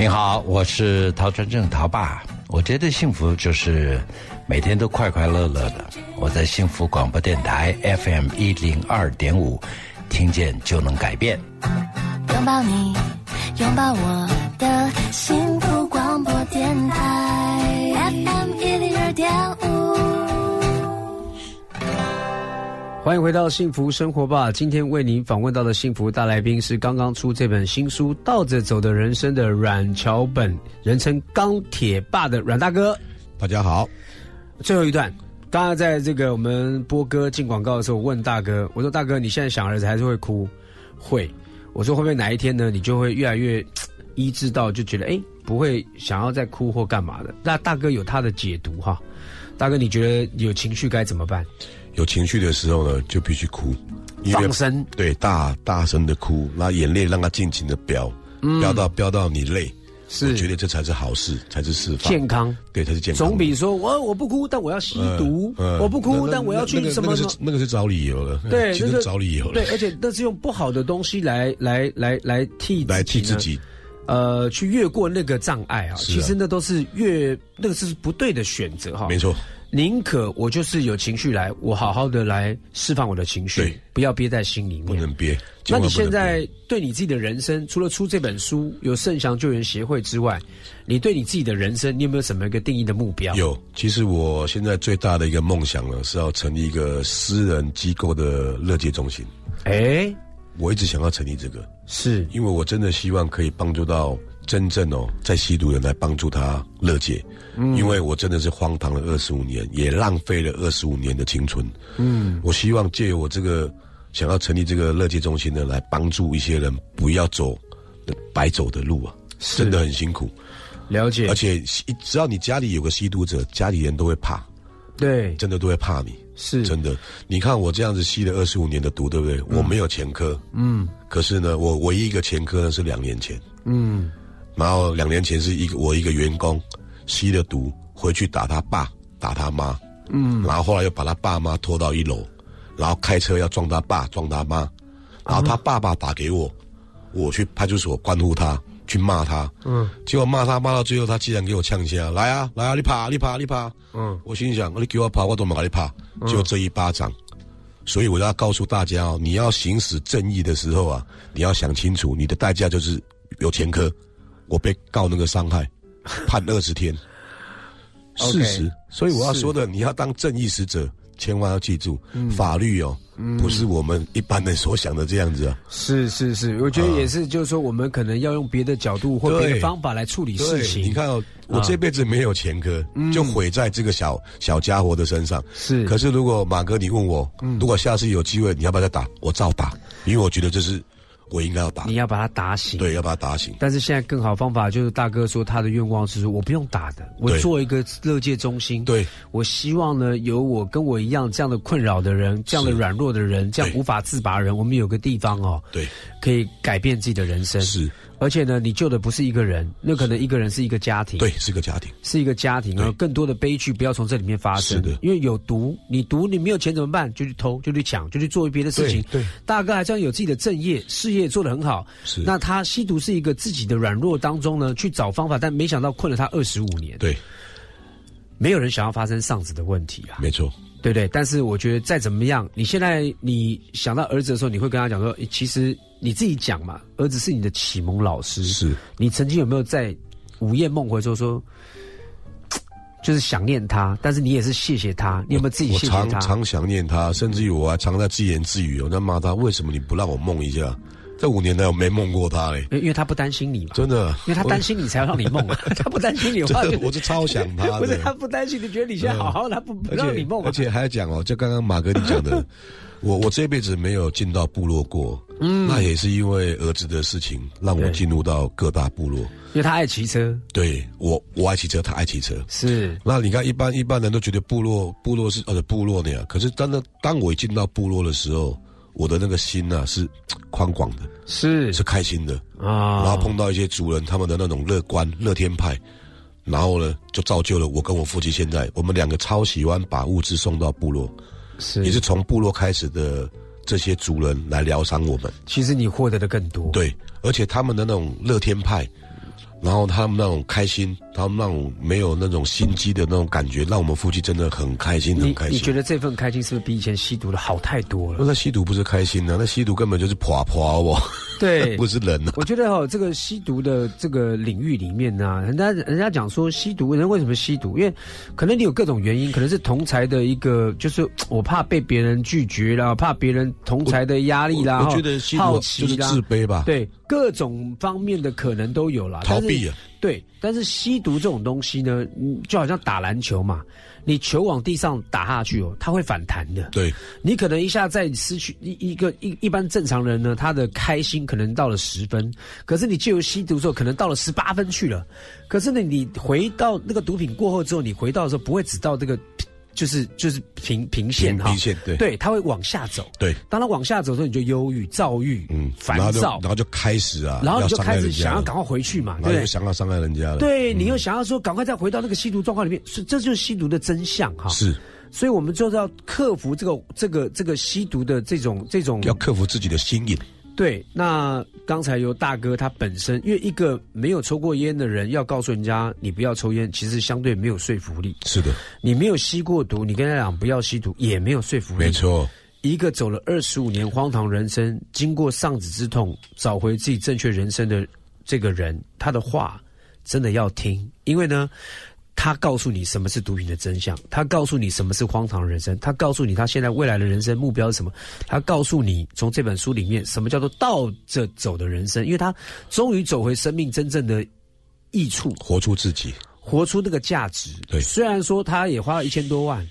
你好，我是陶川正，陶爸。我觉得幸福就是每天都快快乐乐的。我在幸福广播电台 FM 一零二点五，听见就能改变。拥抱你，拥抱我的幸福广播电台 FM 一零二点五。欢迎回到幸福生活吧。今天为您访问到的幸福大来宾是刚刚出这本新书《倒着走的人生》的阮桥本，人称钢铁爸的阮大哥。大家好。最后一段，刚刚在这个我们播歌进广告的时候，问大哥，我说大哥，你现在想儿子还是会哭？会。我说会不会哪一天呢，你就会越来越医治到，就觉得哎，不会想要再哭或干嘛的？那大哥有他的解读哈。大哥，你觉得有情绪该怎么办？有情绪的时候呢，就必须哭，因为放声，对，大大声的哭，那眼泪让它尽情的飙，嗯飙到飙到你累，是我觉得这才是好事，才是释放健康，对，才是健康。总比说我我不哭，但我要吸毒；嗯我不哭，但我要去什么那个是。那个是找理由了，对，找理由了，对，而且那是用不好的东西来来来来替来替自己，呃，去越过那个障碍啊。啊其实那都是越那个是不对的选择哈。没错。宁可我就是有情绪来，我好好的来释放我的情绪，不要憋在心里面。不能憋。那你现在对你自己的人生，除了出这本书有圣祥救援协会之外，你对你自己的人生，你有没有什么一个定义的目标？有，其实我现在最大的一个梦想呢，是要成立一个私人机构的乐界中心。哎，我一直想要成立这个，是因为我真的希望可以帮助到真正哦在吸毒人来帮助他乐戒，嗯。因为我真的是荒唐了二十五年，也浪费了二十五年的青春。嗯，我希望借由我这个想要成立这个乐界中心呢，来帮助一些人不要走白走的路啊，是。真的很辛苦。了解，而且一只要你家里有个吸毒者，家里人都会怕，对，真的都会怕你。是。真的，你看我这样子吸了二十五年的毒，对不对？我没有前科，嗯。可是呢，我唯一一个前科呢是两年前，嗯，然后两年前是一个我一个员工吸了毒回去打他爸打他妈，嗯。然后后来又把他爸妈拖到一楼，然后开车要撞他爸撞他妈，然后他爸爸打给我，我去派出所关护他，去骂他，嗯，结果骂他骂到最后，他竟然给我呛下，来啊来啊，你爬你爬你爬，嗯，我心想你给我爬，我都没给你爬，就这一巴掌。所以我要告诉大家哦，你要行使正义的时候啊，你要想清楚，你的代价就是有前科，我被告那个伤害，判二十天。事实，所以我要说的，你要当正义使者，千万要记住，嗯法律哦，不是我们一般人所想的这样子啊。是是是，我觉得也是，就是说我们可能要用别的角度或别的方法来处理事，情。你看哦，我啊这辈子没有前科，嗯就毁在这个小小家伙的身上。是可是如果马哥你问我，嗯如果下次有机会，你要不要再打？我照打，因为我觉得这是我应该要打。你要把他打醒。对，要把他打醒。但是现在更好方法就是大哥说他的愿望是说我不用打的，我做一个乐界中心。对，我希望呢有我跟我一样这样的困扰的人，这样的软弱的人，这样无法自拔的人，我们有个地方哦，对，可以改变自己的人生。是，而且呢，你救的不是一个人，那可能一个人是一个家庭。对，是个家庭。是一个家庭，然后更多的悲剧不要从这里面发生。是的因为有毒，你毒你没有钱怎么办？就去偷，就去抢，就去做别的事情。对对大哥还这样有自己的正业，事业做得很好。是那他吸毒是一个自己的软弱当中呢，去找方法，但没想到困了他二十五年。对，没有人想要发生丧子的问题啊，没错。对不对？但是我觉得再怎么样，你现在你想到儿子的时候，你会跟他讲说，诶其实你自己讲嘛，儿子是你的启蒙老师。是你曾经有没有在午夜梦回的时候说，就是想念他，但是你也是谢谢他，你有没有自己我谢谢他？常常想念他，甚至于我还常在自言自语，我在骂他，为什么你不让我梦一下？这五年来我没梦过他嘞，因为他不担心你嘛，真的，因为他担心你才要让你梦啊，他不担心你 我是超想他的。不是他不担心，你觉得你现在好好的，他不不让你梦啊。而，且还讲哦，就刚刚马哥你讲的，我我这辈子没有进到部落过，嗯。那也是因为儿子的事情，让我对进入到各大部落。因为他爱骑车，对我，我爱骑车，他爱骑车。是。那你看，一般一般人都觉得部落部落是呃部落那样，可是当当当我一进到部落的时候，我的那个心呐、是 宽广的，是。是开心的。啊。然后碰到一些族人，他们的那种乐观、乐天派，然后呢，就造就了我跟我父亲现在，我们两个超喜欢把物资送到部落，是。也是从部落开始的这些族人来疗伤我们。其实你获得的更多，对，而且他们的那种乐天派，然后他们那种开心，他们那种没有那种心机的那种感觉，让我们夫妻真的很开心，很你开心。你觉得这份开心是不是比以前吸毒的好太多了？那吸毒不是开心啊、那吸毒根本就是破破哦，对 不是人啊。我觉得哈、这个吸毒的这个领域里面呢、人家人家讲说吸毒，人为什么吸毒？因为可能你有各种原因，可能是同才的一个，就是我怕被别人拒绝啦，怕别人同才的压力啦，哈我我觉得吸毒就是，自卑吧对，各种方面的可能都有了。逃避啊。对，但是吸毒这种东西呢，嗯就好像打篮球嘛，你球往地上打下去哦，它会反弹的。对，你可能一下在失去一一个一一般正常人呢，他的开心可能到了十分，可是你借由吸毒之后，可能到了十八分去了。可是呢，你回到那个毒品过后之后，你回到的时候不会只到这个。就是就是平平线哈，平线对对，它会往下走。对，当它往下走的时候，你就忧郁、躁郁、嗯烦躁，然后就开始啊，然后你就开始想要赶快回去嘛，然对不对？想要伤害人家了。对，你又想要说赶快再回到那个吸毒状况里面，是这就是吸毒的真相哈。是，所以我们就是要克服这个这个这个吸毒的这种这种要克服自己的心瘾。对，那刚才有大哥他本身，因为一个没有抽过烟的人要告诉人家你不要抽烟，其实相对没有说服力。是的，你没有吸过毒，你跟他讲不要吸毒，也没有说服力。没错，一个走了二十五年荒唐人生，经过丧子之痛，找回自己正确人生的这个人，他的话真的要听，因为呢，他告诉你什么是毒品的真相，他告诉你什么是荒唐人生，他告诉你他现在未来的人生目标是什么，他告诉你从这本书里面什么叫做倒着走的人生，因为他终于走回生命真正的益处，活出自己，活出那个价值。对，虽然说他也花了一千多万，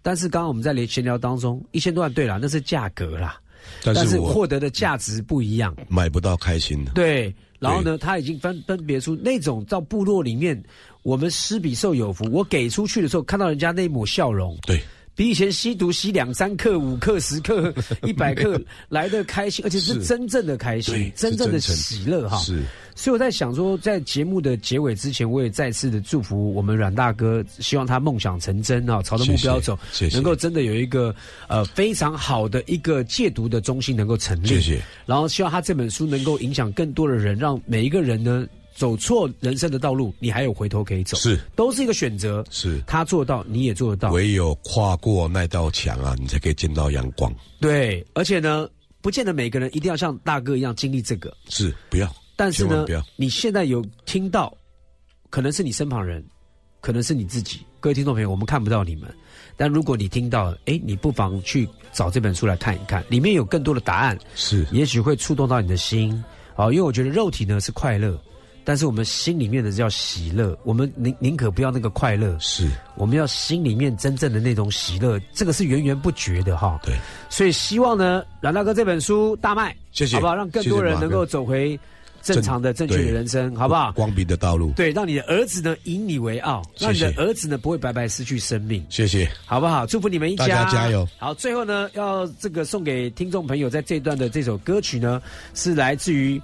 但是刚刚我们在连闲聊当中，一千多万对了，那是价格啦，但是我获得的价值不一样，买不到开心的。对，然后呢，他已经分分别出那种到部落里面。我们施比受有福，我给出去的时候，看到人家那一抹笑容，对，比以前吸毒吸两三克、五克、十克、一百克来的开心，而且是真正的开心，真正的喜乐哈。是，所以我在想说，在节目的结尾之前，我也再次的祝福我们阮大哥，希望他梦想成真啊，朝着目标走，能够真的有一个呃非常好的一个戒毒的中心能够成立。谢谢。然后希望他这本书能够影响更多的人，让每一个人呢。走错人生的道路，你还有回头可以走，是，都是一个选择。是，他做到，你也做得到。唯有跨过那道墙啊，你才可以见到阳光。对，而且呢，不见得每个人一定要像大哥一样经历这个。是，不要。但是呢，不要。你现在有听到，可能是你身旁人，可能是你自己。各位听众朋友，我们看不到你们，但如果你听到，哎，你不妨去找这本书来看一看，里面有更多的答案。是，也许会触动到你的心。啊，因为我觉得肉体呢是快乐。但是我们心里面的叫喜乐，我们宁宁可不要那个快乐，是我们要心里面真正的那种喜乐，这个是源源不绝的哈。对，所以希望呢，阮大哥这本书大卖，谢谢，好不好？让更多人能够走回正常的、正确的人生，好不好？光明的道路，对，让你的儿子呢以你为傲，让你的儿子呢不会白白失去生命。谢谢，好不好？祝福你们一家，大家加油。好，最后呢，要这个送给听众朋友，在这段的这首歌曲呢，是来自于。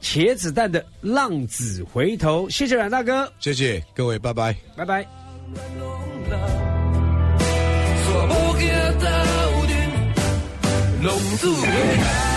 茄子蛋的浪子回头，谢谢阮大哥，谢谢各位，拜拜，拜拜。敢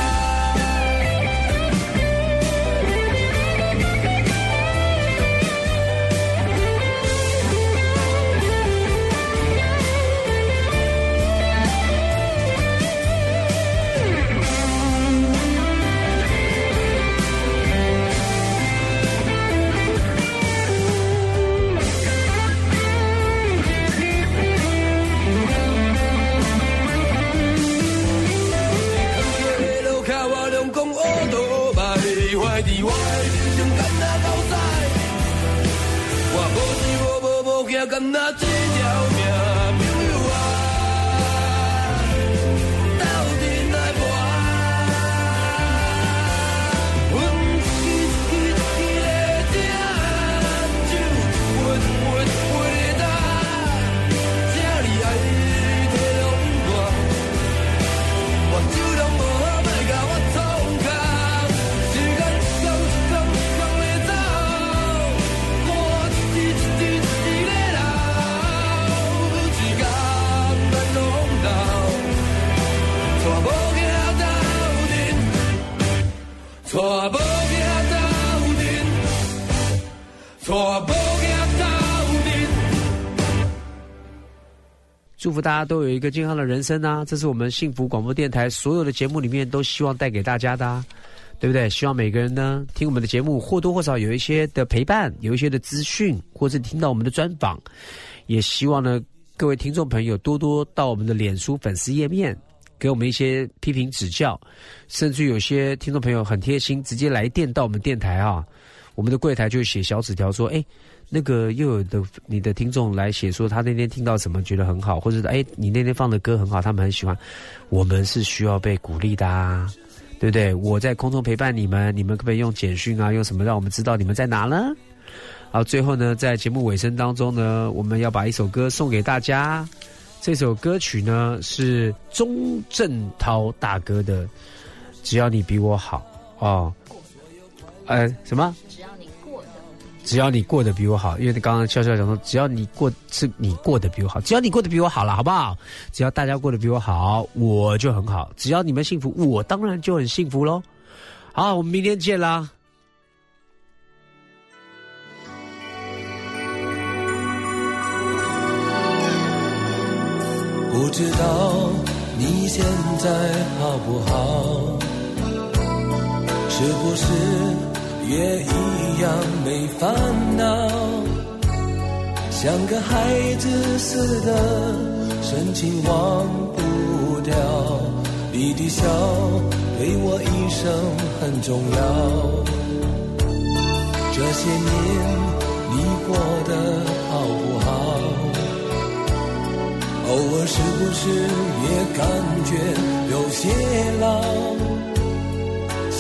祝福大家都有一个健康的人生啊！这是我们幸福广播电台所有的节目里面都希望带给大家的，对不对？希望每个人呢听我们的节目或多或少有一些的陪伴，有一些的资讯，或是听到我们的专访。也希望呢各位听众朋友多多到我们的脸书粉丝页面给我们一些批评指教，甚至有些听众朋友很贴心，直接来电到我们电台啊，我们的柜台就写小纸条说：“哎。”那个又有的你的听众来写说他那天听到什么觉得很好，或者哎你那天放的歌很好，他们很喜欢。我们是需要被鼓励的，啊，对不对？我在空中陪伴你们，你们可不可以用简讯啊，用什么让我们知道你们在哪呢？好，最后呢，在节目尾声当中呢，我们要把一首歌送给大家。这首歌曲呢是钟镇涛大哥的《只要你比我好》哦，呃，什么？只要你过得比我好，因为你刚刚笑笑讲说，只要你过是你过得比我好，只要你过得比我好了，好不好？只要大家过得比我好，我就很好。只要你们幸福，我当然就很幸福喽。好，我们明天见啦。不知道你现在好不好？是不是？也一样没烦恼，像个孩子似的深情忘不掉。你的笑对我一生很重要。这些年你过得好不好？偶尔是不是也感觉有些老？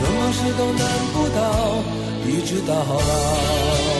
什么事都难不倒，一直到老。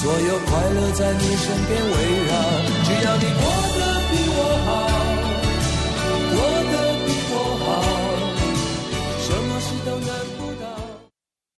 所有快乐在你身边围绕。只要你过得比我好，